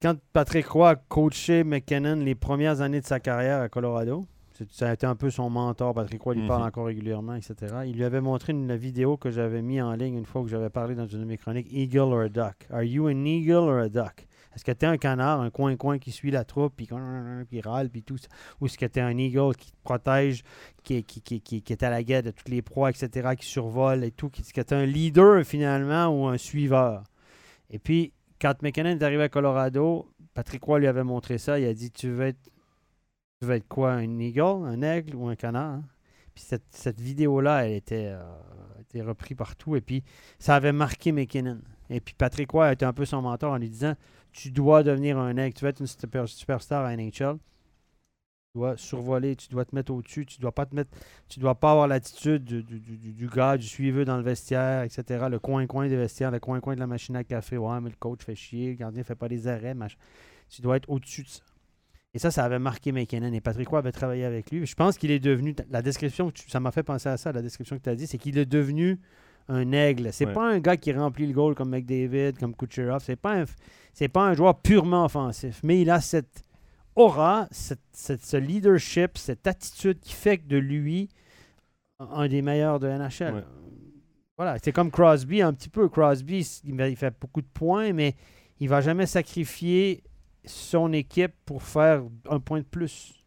B: Quand Patrick Roy a coaché McKinnon les premières années de sa carrière à Colorado, ça a été un peu son mentor. Patrick Roy lui parle mhm. encore régulièrement, etc. Il lui avait montré une, vidéo que j'avais mis en ligne une fois que j'avais parlé dans une de mes chroniques Eagle or a duck. Are you an eagle or a duck? Est-ce que tu es un canard, un coin-coin qui suit la troupe, puis, qui râle, puis tout Ou est-ce que tu es un eagle qui te protège, qui, qui, qui, est à la guerre de toutes les proies, etc., qui survole et tout? Est-ce que tu es un leader, finalement, ou un suiveur? Et puis, quand McKinnon est arrivé à Colorado, Patrick Roy lui avait montré ça. Il a dit Tu veux être tu veux être quoi, un eagle, un aigle ou un canard? Hein? Puis cette, vidéo-là, elle était, euh, reprise partout. Et puis, ça avait marqué McKinnon. Et puis, Patrick Roy était un peu son mentor en lui disant Tu dois devenir un aigle, tu veux être une superstar à NHL. Tu dois survoler, tu dois te mettre au-dessus, tu dois pas te mettre, tu dois pas avoir l'attitude du, du, gars, du suiveux dans le vestiaire, etc. Le coin-coin des vestiaires, le coin-coin de la machine à café. Ouais, mais le coach fait chier, le gardien fait pas les arrêts. Tu dois être au-dessus de ça. Et ça, ça avait marqué McKinnon. Et Patrick Roy avait travaillé avec lui. Je pense qu'il est devenu. La description, ça m'a fait penser à ça, la description que tu as dit, c'est qu'il est devenu un aigle. C'est pas un gars qui remplit le goal comme McDavid, comme Kucherov. C'est pas un, c'est pas un joueur purement offensif. Mais il a cette aura, cette, ce leadership, cette attitude qui fait de lui un des meilleurs de NHL. Voilà, c'est comme Crosby un petit peu. Crosby, il fait beaucoup de points, mais il va jamais sacrifier son équipe pour faire un point de plus.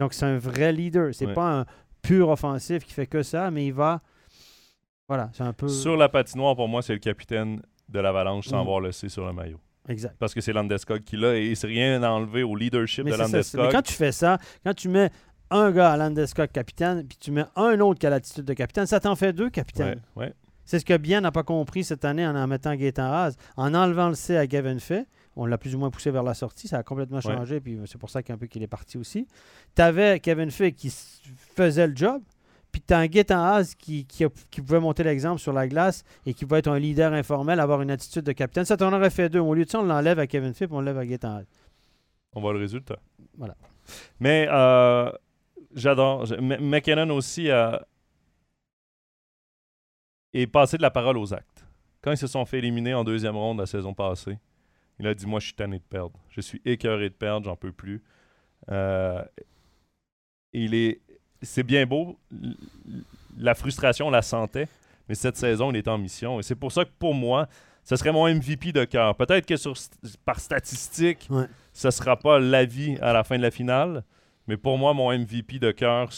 B: Donc, c'est un vrai leader. C'est pas un pur offensif qui fait que ça, mais il va. Voilà, c'est un peu.
A: Sur la patinoire, pour moi, c'est le capitaine de l'Avalanche sans mm. avoir le C sur le maillot.
B: Exact.
A: Parce que c'est Landeskog qui l'a et c'est rien à enlever au leadership de Landeskog.
B: Mais quand tu fais ça, quand tu mets un gars à Landeskog capitaine, puis tu mets un autre qui a l'attitude de capitaine, ça t'en fait deux capitaines.
A: Ouais,
B: C'est ce que Bien n'a pas compris cette année en en mettant Gaétan Haas. En enlevant le C à Gavin Fay, on l'a plus ou moins poussé vers la sortie. Ça a complètement changé. Puis c'est pour ça qu'un peu qu'il est parti aussi. Tu avais Kevin Fay qui faisait le job. Puis tu as un Gaetan Haas qui, qui, pouvait monter l'exemple sur la glace et qui pouvait être un leader informel, avoir une attitude de capitaine. Ça t'en aurait fait deux. Au lieu de ça, on l'enlève à Kevin puis on l'enlève à Gaetan Haas.
A: On voit le résultat.
B: Voilà.
A: Mais euh, j'adore. McKinnon aussi a... est passé de la parole aux actes. Quand ils se sont fait éliminer en deuxième ronde la saison passée, il a dit Moi, je suis tanné de perdre. Je suis écœuré de perdre, j'en peux plus. Euh, il est. C'est bien beau. La frustration, on la sentait. Mais cette saison, il est en mission. Et c'est pour ça que pour moi, ce serait mon MVP de cœur. Peut-être que sur, par statistique, ce ne sera pas l'avis à la fin de la finale. Mais pour moi, mon MVP de cœur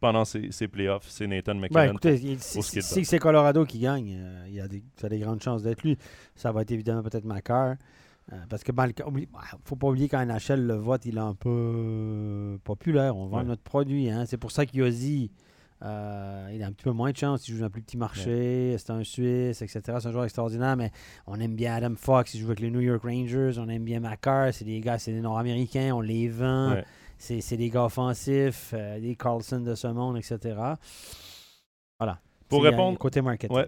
A: pendant ces, ces playoffs, c'est Nathan ben, McKinnon.
B: si, c'est Colorado qui gagne, euh, il y a des, ça a des grandes chances d'être lui. Ça va être évidemment peut-être Macar. Euh, parce que ne bah, faut pas oublier qu'en NHL, le vote, il est un peu populaire. On vend notre produit. Hein. C'est pour ça qu'Yossi, euh, il a un petit peu moins de chance. Il joue dans un plus petit marché. C'est un Suisse, etc. C'est un joueur extraordinaire. Mais on aime bien Adam Fox. Il joue avec les New York Rangers. On aime bien Macar. C'est des gars, c'est des Nord-Américains. On les vend. C'est des gars offensifs, euh, des Carlson de ce monde, etc. Voilà.
A: Pour répondre,
B: côté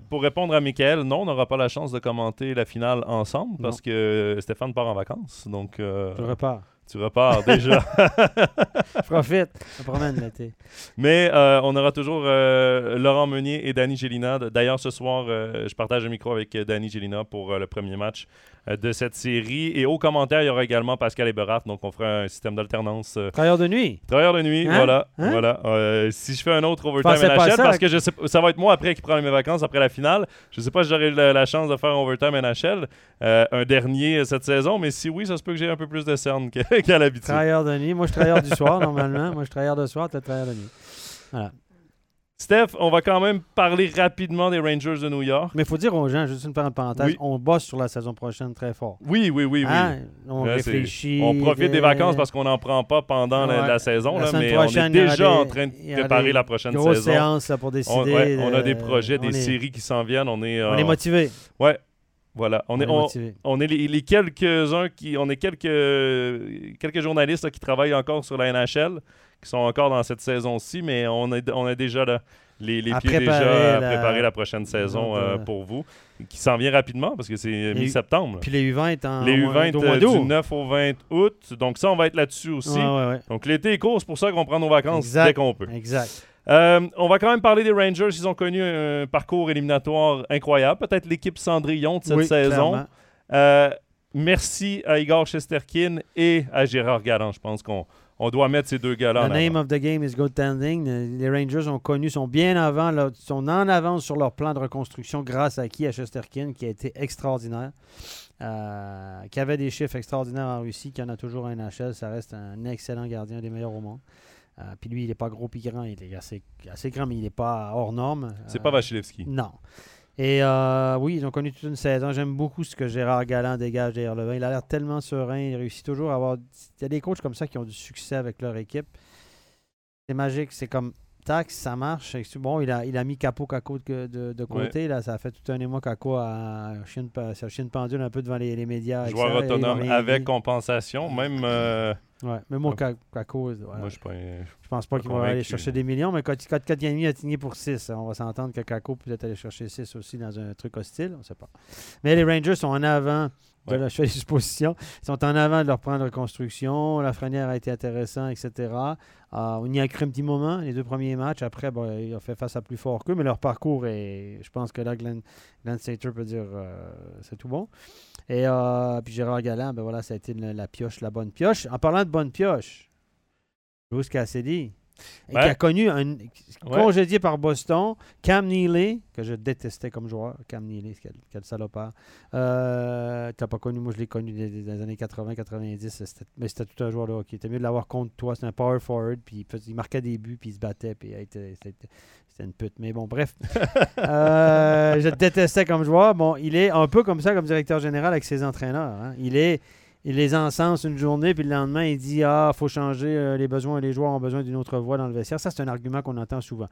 A: pour répondre à Michael, non, on n'aura pas la chance de commenter la finale ensemble parce que Stéphane part en vacances. Donc,
B: euh, Je repars.
A: Tu repars déjà.
B: je profite. Je promène l'été.
A: Mais euh, on aura toujours euh, Laurent Meunier et Danny Gélina. D'ailleurs, ce soir, je partage le micro avec Danny Gélina pour le premier match de cette série. Et au commentaire, il y aura également Pascal Eberhardt. Donc, on fera un système d'alternance.
B: Euh, Travailleur de nuit.
A: Travailleur de nuit, hein? voilà. Hein? voilà. Euh, si je fais un autre overtime NHL, parce que je sais, ça va être moi après qui prends mes vacances après la finale. Je ne sais pas si j'aurai la, chance de faire un overtime NHL, un dernier cette saison. Mais si oui, ça se peut que j'ai un peu plus de cernes qu'à l'habitude.
B: Travailleur de nuit. Moi, je suis travailleur du soir, normalement. Moi, je suis travailleur de soir, tu es travailleur de nuit. Voilà.
A: Steph, on va quand même parler rapidement des Rangers de New York.
B: Mais il faut dire aux gens, juste une parenthèse, on bosse sur la saison prochaine très fort.
A: Oui, oui, oui, oui.
B: Hein? On réfléchit.
A: On profite des vacances parce qu'on n'en prend pas pendant la, saison, mais on est déjà en train de préparer la prochaine
B: saison. séance pour décider.
A: On, a des projets, des séries qui s'en viennent. On est,
B: on est motivé.
A: Ouais. Voilà, on, est, on, est les, quelques-uns qui, on est quelques, quelques journalistes qui travaillent encore sur la NHL qui sont encore dans cette saison-ci, mais on est, on est déjà là. les, les pieds déjà à
B: la-
A: préparer la prochaine saison euh, pour vous, qui s'en vient rapidement parce que c'est mi-septembre.
B: Puis les U20 en
A: Les
B: au mois-
A: U20
B: au mois
A: euh, du 9 au 20 août. Donc ça, on va être là-dessus aussi.
B: Ouais, ouais, ouais.
A: Donc l'été est court, c'est pour ça qu'on prend nos vacances
B: Exact.
A: dès qu'on peut.
B: Exact.
A: Euh, on va quand même parler des Rangers. Ils ont connu un parcours éliminatoire incroyable. Peut-être l'équipe Cendrillon de cette
B: Oui,
A: saison. Euh, merci à Igor Shesterkin et à Gérard Galland. Je pense qu'on on doit mettre ces deux gars-là en
B: The name
A: avant.
B: of the game is goaltending. Euh, Les Rangers ont connu, sont bien avant, là, sont en avance sur leur plan de reconstruction grâce à qui À Chesterkin, qui a été extraordinaire. Euh, qui avait des chiffres extraordinaires en Russie, qui en a toujours un NHL. Ça reste un excellent gardien, des meilleurs au monde. Euh, puis lui, il n'est pas gros puis grand. Il est assez, assez grand, mais il n'est pas hors norme.
A: C'est
B: Euh,
A: pas Vasilevski.
B: Non. Et euh, oui, ils ont connu toute une saison. J'aime beaucoup ce que Gérard Galland dégage derrière le vin. Il a l'air tellement serein. Il réussit toujours à avoir. Il y a des coachs comme ça qui ont du succès avec leur équipe. C'est magique. C'est comme tac, ça marche. Bon, il a, il a mis Capo Caco de, de- de côté. Là, ça a fait tout un émoi Caco à chien de, pendule un peu devant les, les médias.
A: Joueur
B: a
A: autonome avec
B: dit.
A: compensation. Même, euh,
B: Ouais, mais moi,
A: ouais, moi, je
B: je pense pas qu'il va aller chercher des millions, mais quand, quand Kotkaniemi a signé pour 6, on va s'entendre que Kako peut être aller chercher 6 aussi dans un truc hostile, on sait pas. Mais les Rangers sont en avant de la. Ils sont en avant de leur plan de reconstruction. La Frenière a été intéressant, etc. Euh, on y a cru un petit moment, les deux premiers matchs. Après, bon, il a fait face à plus fort qu'eux, mais leur parcours est. Je pense que là, Glenn, Glenn Sater peut dire euh, c'est tout bon. Et euh, puis Gérard Galland, ben voilà, ça a été la, pioche, la bonne pioche. En parlant de bonne pioche, Bruce Cassidy,
A: Ouais.
B: qui a connu un congédié par Boston, Cam Neely, que je détestais comme joueur, Cam Neely, quel, quel salopard. Euh, T'as pas connu, moi je l'ai connu des- des années 80-90, c'était- mais c'était tout un joueur de hockey. C'était mieux de l'avoir contre toi, c'était un power forward, puis il, marquait des buts, puis il se battait, puis c'était une pute. Mais bon, bref. Euh, je le détestais comme joueur. Bon, il est un peu comme ça comme directeur général avec ses entraîneurs. hein. Il est il les encense une journée, puis le lendemain, il dit Ah, faut changer, euh, les besoins, les joueurs ont besoin d'une autre voie dans le vestiaire. Ça, c'est un argument qu'on entend souvent.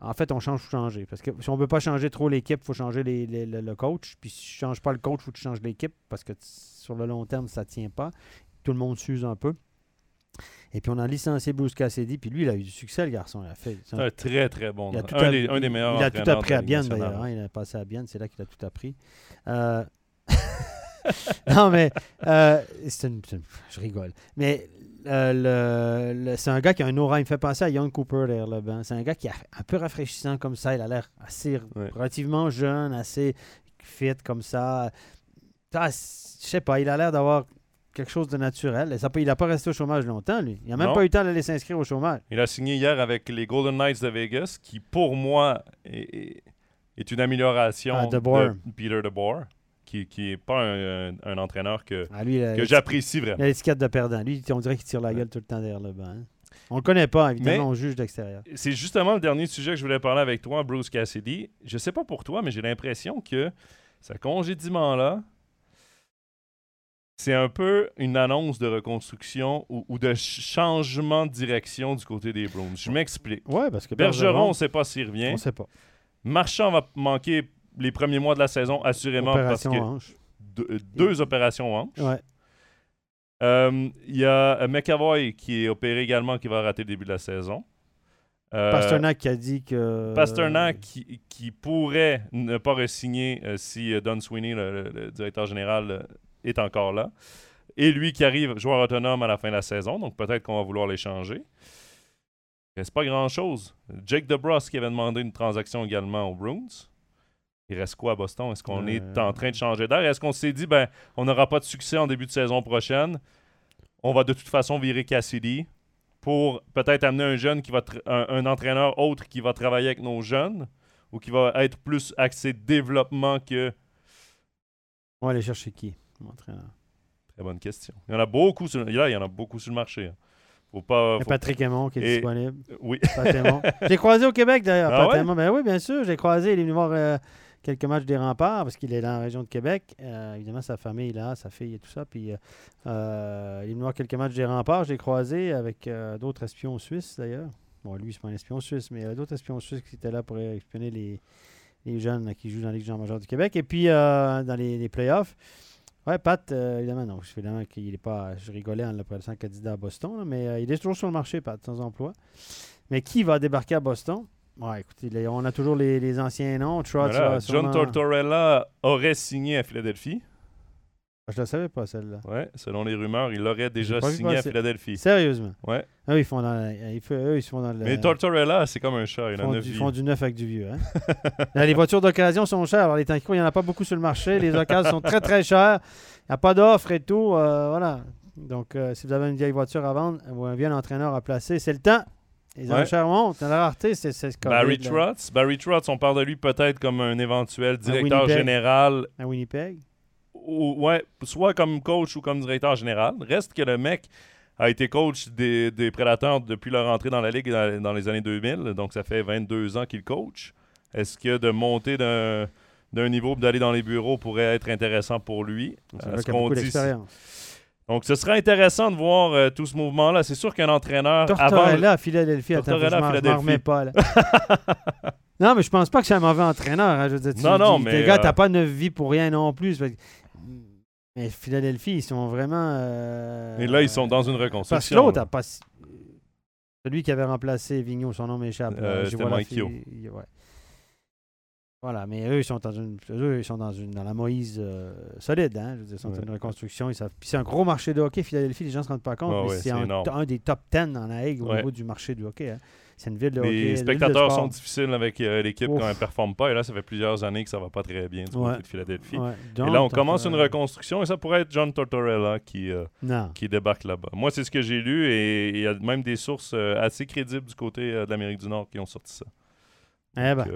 B: En fait, on change pour changer. Parce que si on ne veut pas changer trop l'équipe, il faut changer les- les- le, le coach. Puis si tu ne changes pas le coach, il faut que tu changes l'équipe. Parce que sur le long terme, ça ne tient pas. Tout le monde s'use un peu. Et puis on a licencié Bruce Cassidy, puis lui, il a eu du succès, le garçon. Il a fait.
A: C'est un très, très bon.
B: Il a tout
A: Un, des, un des meilleurs
B: Il a tout appris à Bienne, d'ailleurs. hein. Il a passé à Bienne, c'est là qu'il a tout appris. Euh, non, mais euh, c'est une- je rigole. Mais euh, le- le- c'est un gars qui a un aura. Il me fait penser à Young Cooper derrière le banc. C'est un gars qui est un peu rafraîchissant comme ça. Il a l'air assez
A: Ouais.
B: relativement jeune, assez fit comme ça. Ah, je sais pas, il a l'air d'avoir quelque chose de naturel. Et ça peut- il n'a pas resté au chômage longtemps, lui. Il n'a même
A: Non.
B: pas eu le temps d'aller s'inscrire au chômage.
A: Il a signé hier avec les Golden Knights de Vegas, qui pour moi est, une amélioration
B: Ah, DeBoer.
A: de Peter DeBoer, qui n'est pas un, entraîneur que,
B: Ah, lui, il a-
A: que j'apprécie vraiment.
B: l'étiquette de perdant. Lui, on dirait qu'il tire la gueule tout le temps derrière le banc. hein. On le connaît pas, évidemment,
A: Mais-
B: on juge d'extérieur.
A: C'est justement le dernier sujet que je voulais parler avec toi, Bruce Cassidy. Je sais pas pour toi, mais j'ai l'impression que ce congédiement-là, c'est un peu une annonce de reconstruction ou, ou de ch- changement de direction du côté des Browns. Je m'explique.
B: Ouais, parce que
A: Bergeron, on ne sait pas s'il revient.
B: on sait pas.
A: Marchand va manquer les premiers mois de la saison, assurément,
B: Opération
A: parce que
B: hanche.
A: deux, euh, deux opérations en hanche.
B: Ouais.
A: Euh, Il y a euh, McAvoy qui est opéré également, qui va rater le début de la saison. Euh,
B: Pasternak qui a dit que.
A: Pasternak qui, qui pourrait ne pas re-signer euh, si Don Sweeney, le, le- le directeur général, est encore là. Et lui qui arrive joueur autonome à la fin de la saison, donc peut-être qu'on va vouloir l'échanger. Il reste pas grand-chose. Jake DeBrus qui avait demandé une transaction également aux Bruins. Il reste quoi à Boston? Est-ce qu'on
B: Euh.
A: est en train de changer d'air? Est-ce qu'on s'est dit, ben, on n'aura pas de succès en début de saison prochaine? On va de toute façon virer Cassidy pour peut-être amener un jeune qui va un, un entraîneur autre qui va travailler avec nos jeunes ou qui va être plus axé développement que
B: On va aller chercher qui mon entraîneur?
A: très bonne question. Il y en a beaucoup sur, là, il y en a beaucoup sur le marché. hein. Faut pas
B: Il y a
A: faut-
B: Patrick Aymon qui est
A: Et-
B: disponible.
A: oui.
B: J'ai croisé au Québec d'ailleurs.
A: Ah ouais?
B: Ben oui, bien sûr. J'ai croisé. Il est venu voir euh, quelques matchs des remparts parce qu'il est dans la région de Québec. Euh, évidemment, sa famille est là, sa fille et tout ça. Puis euh, euh, il venu voir quelques matchs des remparts. J'ai croisé avec d'autres espions suisses d'ailleurs. Bon, lui, c'est pas un espion suisse, mais d'autres espions suisses qui étaient là pour espionner les, les jeunes qui jouent dans la Ligue jean majeure du Québec. Et puis dans les, playoffs. Ouais, Pat, évidemment, non. Évidemment qu'il est pas. Je rigolais en le présentant candidat à Boston, mais il est toujours sur le marché, Pat, sans emploi. Mais qui va débarquer à Boston? Ouais, écoutez, les- on a toujours les, les anciens noms. Trotz,
A: Voilà, John
B: sûrement-
A: Tortorella aurait signé à Philadelphie.
B: Ah, Je ne savais pas, celle-là.
A: Ouais, selon les rumeurs, il aurait déjà signé à. Philadelphie.
B: Sérieusement?
A: Ouais.
B: Ah oui, ils font dans, la- ils font- eux, ils se font dans le.
A: Mais Tortorella, c'est comme un chat, il
B: ils font, du,
A: vu.
B: font du neuf avec du vieux. Hein? Là, les voitures d'occasion sont chères. Alors, les temps il n'y en a pas beaucoup sur le marché. Les occasions sont très, très chères. Il n'y a pas d'offre et tout. euh, voilà. Donc, euh, si vous avez une vieille voiture à vendre ou un vieil entraîneur à placer, c'est le temps. Les
A: Ouais.
B: enchères montent. La rareté, c'est c'est ce
A: Barry Trotz. Barry Trotz, on parle de lui peut-être comme un éventuel directeur général
B: à Winnipeg.
A: ou, ouais, soit comme coach ou comme directeur général. Reste que le mec a été coach des, des Prédateurs depuis leur entrée dans la Ligue dans, dans les années 2000. Donc, ça fait 22 ans qu'il coach. Est-ce que de monter d'un niveau et d'aller dans les bureaux pourrait être intéressant pour lui?
B: C'est
A: Euh, ce qu'on dit-. Donc, ce serait intéressant de voir euh, tout ce mouvement-là. C'est sûr qu'un entraîneur, avant...
B: Tortorella à Philadelphie. Attends,
A: Tortorella
B: m'en- je m'en
A: Philadelphie.
B: remets pas. Là. non, mais je pense pas que c'est un mauvais entraîneur. hein. Je veux dire, tu-
A: Non, non, mais,
B: Le gars,
A: euh,
B: t'as pas neuf vies pour rien non plus. Fait Mais Philadelphie, ils sont vraiment. euh,
A: Et là, ils sont dans une
B: Parce que
A: reconstruction.
B: l'autre a pas. Celui qui avait remplacé Vigneault, son nom m'échappe.
A: Euh, c'était
B: ouais. Voilà, mais eux, ils sont dans une, eux, ils sont dans une, dans la Moïse euh, solide, hein. Je veux dire, ils sont
A: Ouais.
B: dans une reconstruction. Ils savent. Puis c'est un gros marché de hockey, Philadelphie. Les gens se rendent pas compte,
A: Ah
B: mais
A: ouais,
B: c'est un, des top 10 dans la Ligue au
A: Ouais.
B: niveau du marché du hockey. hein. C'est une ville de hockey.
A: Les
B: une ville de
A: spectateurs sont difficiles avec euh, l'équipe quand elle ne performe pas. Et là, ça fait plusieurs années que ça va pas très bien du côté de Philadelphie. Et là, on commence une
B: euh,
A: reconstruction et ça pourrait être John Tortorella qui, euh, qui débarque là-bas. Moi, c'est ce que j'ai lu et il y a même des sources assez crédibles du côté de l'Amérique du Nord qui ont sorti ça.
B: Eh ben,
A: Donc,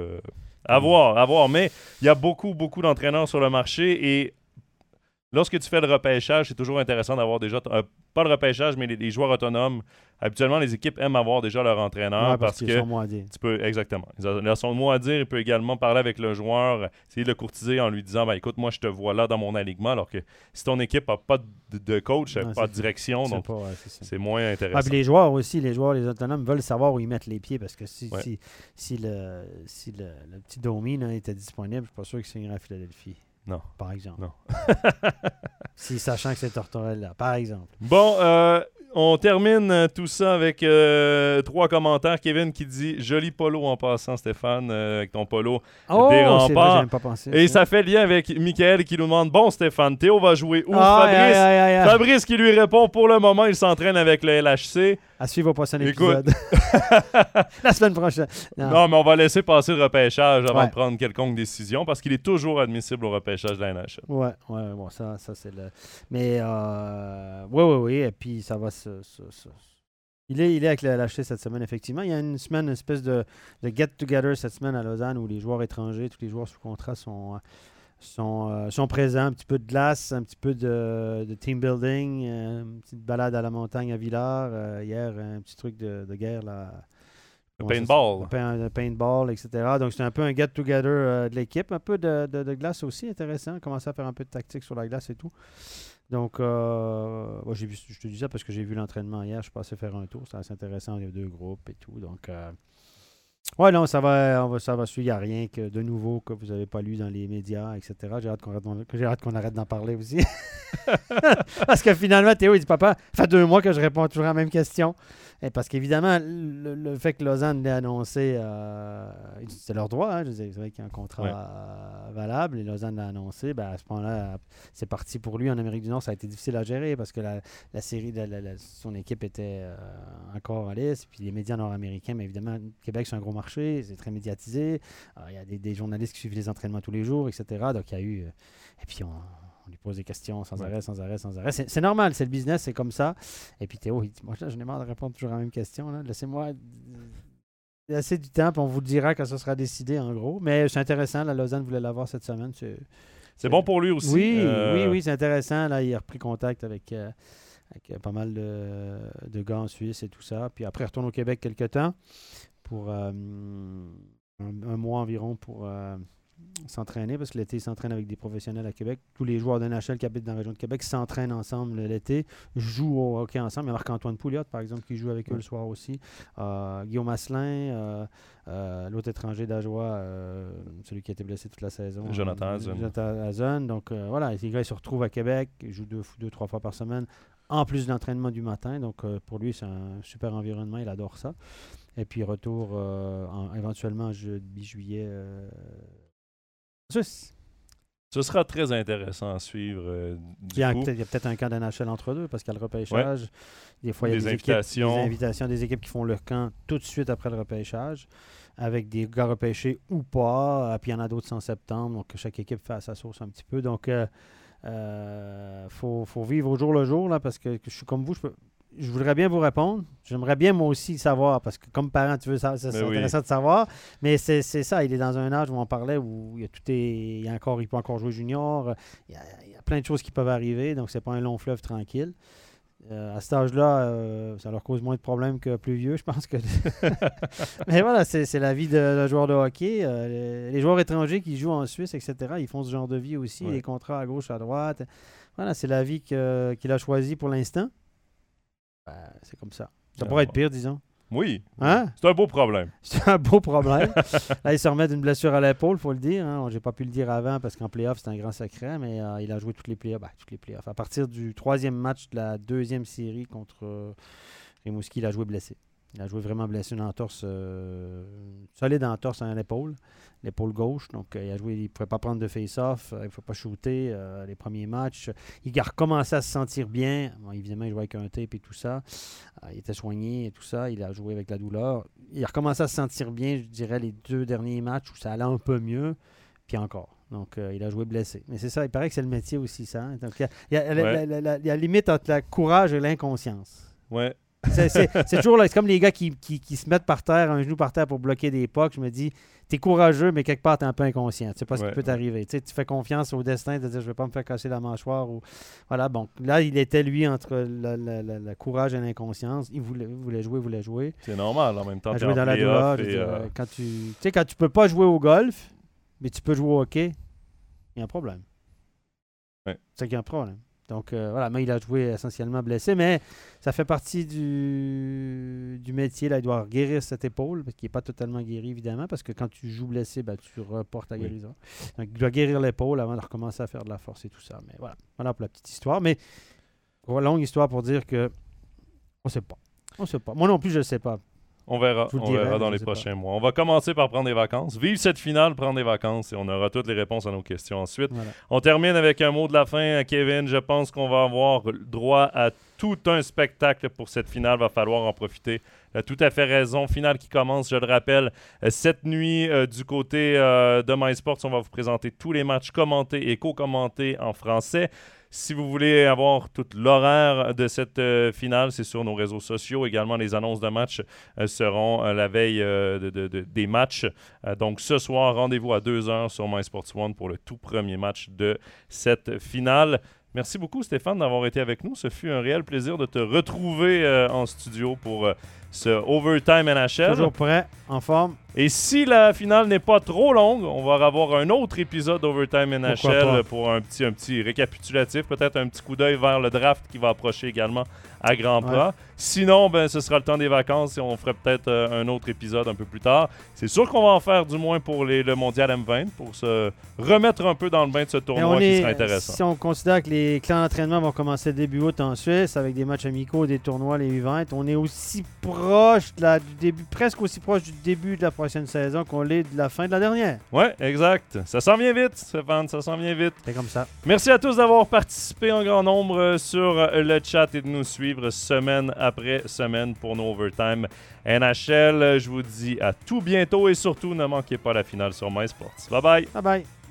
A: à voir, à voir. Mais il y a beaucoup, beaucoup d'entraîneurs sur le marché et lorsque tu fais le repêchage, c'est toujours intéressant d'avoir déjà, euh, pas le repêchage, mais les, les joueurs autonomes. Habituellement, les équipes aiment avoir déjà leur entraîneur
B: ouais,
A: parce,
B: qu'ils
A: que
B: sont moins à dire.
A: tu peux, exactement. Ils ont, son mot à dire. Il peut également parler avec le joueur, essayer de le courtiser en lui disant ben, écoute, moi, je te vois là dans mon alignement. Alors que si ton équipe n'a pas de, de coach, pas de direction,
B: C'est
A: donc
B: ouais, c'est
A: moins
B: Ah,
A: intéressant.
B: puis les joueurs aussi, les joueurs, les autonomes veulent savoir où ils mettent les pieds parce que si,
A: Ouais.
B: si, si, le, si le, le petit Domi là, était disponible, je suis pas sûr qu'il signerait à Philadelphie.
A: Non.
B: Par exemple.
A: Non.
B: si sachant que c'est Tortorella, par exemple.
A: Bon, euh, on termine euh, tout ça avec euh, trois commentaires. Kevin qui dit Joli polo en passant, Stéphane, euh, avec ton polo.
B: Oh,
A: Des
B: vrai,
A: remparts.
B: pas pensé.
A: Et ça fait lien avec Michael qui nous demande Bon, Stéphane, Théo va jouer où?
B: Ah,
A: Fabrice. Fabrice qui lui répond Pour le moment, il s'entraîne avec le LHC.
B: À suivre au prochain épisode. La semaine prochaine. Non.
A: Non, mais on va laisser passer le repêchage avant
B: Ouais.
A: de prendre quelconque décision parce qu'il est toujours admissible au repêchage de la NHL.
B: Ouais, ouais, bon, ça, ça c'est le. Mais, euh, ouais, ouais, ouais, et puis ça va se. se- se- Il est, il est avec le LHC cette semaine, effectivement. Il y a une semaine, une espèce de, de get-together cette semaine à Lausanne où les joueurs étrangers, tous les joueurs sous contrat sont, euh, sont, euh, sont présents. Un petit peu de glace, un petit peu de, de team building, euh, une petite balade à la montagne à Villars. euh, hier, un petit truc de, de guerre là.
A: Le paintball.
B: Le pain- le paintball, etc. Donc, c'est un peu un get-together de l'équipe. Un peu de, de- glace aussi, intéressant. Commencer à faire un peu de tactique sur la glace et tout. Donc, j'ai vu, je te dis ça parce que j'ai vu l'entraînement hier. Je suis passé faire un tour. C'est assez intéressant. Il y a deux groupes et tout. Donc, ouais, non, ça va, on va, ça va suivre. Il n'y a rien que de nouveau que vous n'avez pas lu dans les médias, etc. J'ai hâte qu'on arrête, d'en- arrête parler aussi. parce que finalement, Théo, il dit Papa, ça fait deux mois que je réponds toujours à la même question. Et parce qu'évidemment, le, le fait que Lausanne l'ait annoncé, euh, c'est leur droit. hein, je c'est vrai qu'il y a un contrat
A: Ouais.
B: valable et Lausanne l'a annoncé. Ben, à ce point-là, c'est parti pour lui en Amérique du Nord. Ça a été difficile à gérer parce que la, la série, de la- la- son équipe était euh, encore à l'Est. Puis les médias nord-américains, mais évidemment, Québec, c'est un gros marché, c'est très médiatisé. Euh, Il y a des, des journalistes qui suivent les entraînements tous les jours, etc. Donc il y a eu. euh, et puis on, on lui pose des questions sans
A: Ouais.
B: arrêt, sans arrêt, sans arrêt. C'est normal, c'est le business, c'est comme ça. Et puis Théo, il dit Moi, là, je n'ai marre de répondre toujours à la même question. Laissez-moi. assez du temps, puis on vous le dira quand ça sera décidé, en gros. Mais c'est intéressant, la Lausanne voulait l'avoir cette semaine. C'est
A: bon pour lui aussi.
B: oui,
A: Euh,
B: oui, oui, c'est intéressant. Là, il a repris contact avec, euh, avec, pas mal de, de gars en Suisse et tout ça. Puis après, il retourne au Québec quelque temps pour euh, un, un mois environ pour, euh, s'entraîner parce que l'été, ils s'entraînent avec des professionnels à Québec. Tous les joueurs de NHL qui habitent dans la région de Québec s'entraînent ensemble l'été, jouent au hockey ensemble. Il y a Marc-Antoine Pouliot, par exemple, qui joue avec eux le soir aussi. Euh, Guillaume Asselin, l'autre étranger d'Ajoie, celui qui a été blessé toute la saison.
A: Jonathan Hazen.
B: Jonathan Hazen. Donc voilà, les gars, ils se retrouvent à Québec, ils jouent deux, deux trois fois par semaine, en plus d'entraînement du matin. Donc pour lui, c'est un super environnement, il adore ça. Et puis retour éventuellement jeudi, juillet
A: ce sera très intéressant à suivre. Euh,
B: il y a peut-être un camp d'NHL entre deux parce qu'il y a le repêchage. Des fois, il y a des, invitations. des invitations des équipes qui font leur camp tout de suite après le repêchage avec des gars repêchés ou pas. Puis il y en a d'autres en septembre. Donc chaque équipe fait sa sauce un petit peu. Donc il euh, euh, faut, faut, vivre au jour le jour là, parce que je suis comme vous. Je peux, je voudrais bien vous répondre. J'aimerais bien moi aussi savoir, parce que comme parent, tu veux ça, c'est intéressant de savoir. Mais c'est ça, il est dans un âge où on parlait où il, y a tout est, il, y a encore, il peut encore jouer junior. Il y, a, plein de choses qui peuvent arriver, donc c'est pas un long fleuve tranquille. Euh, à cet âge-là, euh, ça leur cause moins de problèmes que plus vieux, je pense que. Mais voilà, c'est la vie de, joueur de hockey. Euh, les, joueurs étrangers qui jouent en Suisse, etc., ils font ce genre de vie aussi, les contrats à gauche, à droite. Voilà, c'est la vie qu'il a choisie pour l'instant. Ben, c'est comme ça. Ça pourrait être pire, disons.
A: Oui. Hein? C'est un beau problème.
B: C'est un beau problème. Là, il se remet d'une blessure à l'épaule, il faut le dire. Hein. J'ai pas pu le dire avant parce qu'en playoff, c'est un grand secret, mais euh, il a joué toutes les playoffs. Ben, toutes les playoffs. À partir du troisième match de la deuxième série contre euh, Rimouski, il a joué blessé. Il a joué vraiment blessé, une entorse euh, solide entorse à l'épaule, l'épaule gauche. Donc, euh, il a joué, il ne pouvait pas prendre de face-off, euh, il ne pouvait pas shooter les premiers matchs. Il a recommencé à se sentir bien. évidemment, il jouait avec un tape et tout ça. il était soigné et tout ça. Il a joué avec la douleur. Il a recommencé à se sentir bien, je dirais, les deux derniers matchs où ça allait un peu mieux. Puis encore. Donc, il a joué blessé. Mais c'est ça, il paraît que c'est le métier aussi, ça. Hein. Donc, il y, a, la, limite entre le courage et l'inconscience.
A: Ouais.
B: C'est toujours là, c'est comme les gars qui, qui, se mettent par terre, un genou par terre pour bloquer des pucks. Je me dis, t'es courageux, mais quelque part, t'es un peu inconscient. Tu sais pas ce qui peut t'arriver. Tu, tu fais confiance au destin de dire, je vais pas me faire casser la mâchoire. Ou... Voilà, bon. Là, il était, lui, entre le, courage et l'inconscience. Il voulait, voulait jouer, voulait jouer.
A: C'est normal, en même temps.
B: Jouer dans la douleur. Euh, quand tu sais, quand tu peux pas jouer au golf, mais tu peux jouer au hockey, il y a un problème. C'est qu'il y a un problème. Donc euh, voilà, mais il a joué essentiellement blessé, mais ça fait partie du, du métier. Là, il doit guérir cette épaule, qui n'est pas totalement guérie, évidemment, parce que quand tu joues blessé, ben, tu reportes ta guérison. Donc il doit guérir l'épaule avant de recommencer à faire de la force et tout ça. Mais voilà, voilà pour la petite histoire. Mais longue histoire pour dire que on ne sait pas. On sait pas. Moi non plus, je ne sais pas.
A: On verra. On verra dans les prochains mois. On va commencer par prendre des vacances. Vive cette finale, prendre des vacances et on aura toutes les réponses à nos questions ensuite. On termine avec un mot de la fin, Kevin. Je pense qu'on va avoir droit à tout un spectacle pour cette finale. Va falloir en profiter. tout à fait raison. Finale qui commence, je le rappelle, euh, cette nuit euh, du côté euh, de MySports. On va vous présenter tous les matchs commentés et co-commentés en français. Si vous voulez avoir toute l'horaire de cette euh, finale, c'est sur nos réseaux sociaux. Également, les annonces de match euh, seront euh, la veille des matchs. donc, ce soir, rendez-vous à 2h sur MySports One pour le tout premier match de cette finale. Merci beaucoup, Stéphane, d'avoir été avec nous. Ce fut un réel plaisir de te retrouver en studio pour ce Overtime NHL.
B: Toujours prêt, en forme.
A: Et si la finale n'est pas trop longue, on va avoir un autre épisode d'Overtime NHL pour un petit, un petit récapitulatif, peut-être un petit coup d'œil vers le draft qui va approcher également à grands pas. Sinon, ben, ce sera le temps des vacances et on ferait peut-être euh, un autre épisode un peu plus tard. C'est sûr qu'on va en faire du moins pour les, le Mondial M20 pour se remettre un peu dans le bain de ce tournoi qui sera intéressant.
B: Si on considère que les clans d'entraînement vont commencer début août en Suisse avec des matchs amicaux, des tournois, les U20, on est aussi proche de la, du début, presque aussi proche du début de la prochaine saison qu'on l'est de la fin de la dernière.
A: Ouais, exact. Ça s'en vient vite, Stéphane, ça s'en vient vite.
B: C'est comme ça.
A: Merci à tous d'avoir participé en grand nombre euh, sur le chat et de nous suivre semaine après semaine pour nos overtime NHL. Je vous dis à tout bientôt et surtout ne manquez pas la finale sur MySports. Bye bye.
B: Bye bye.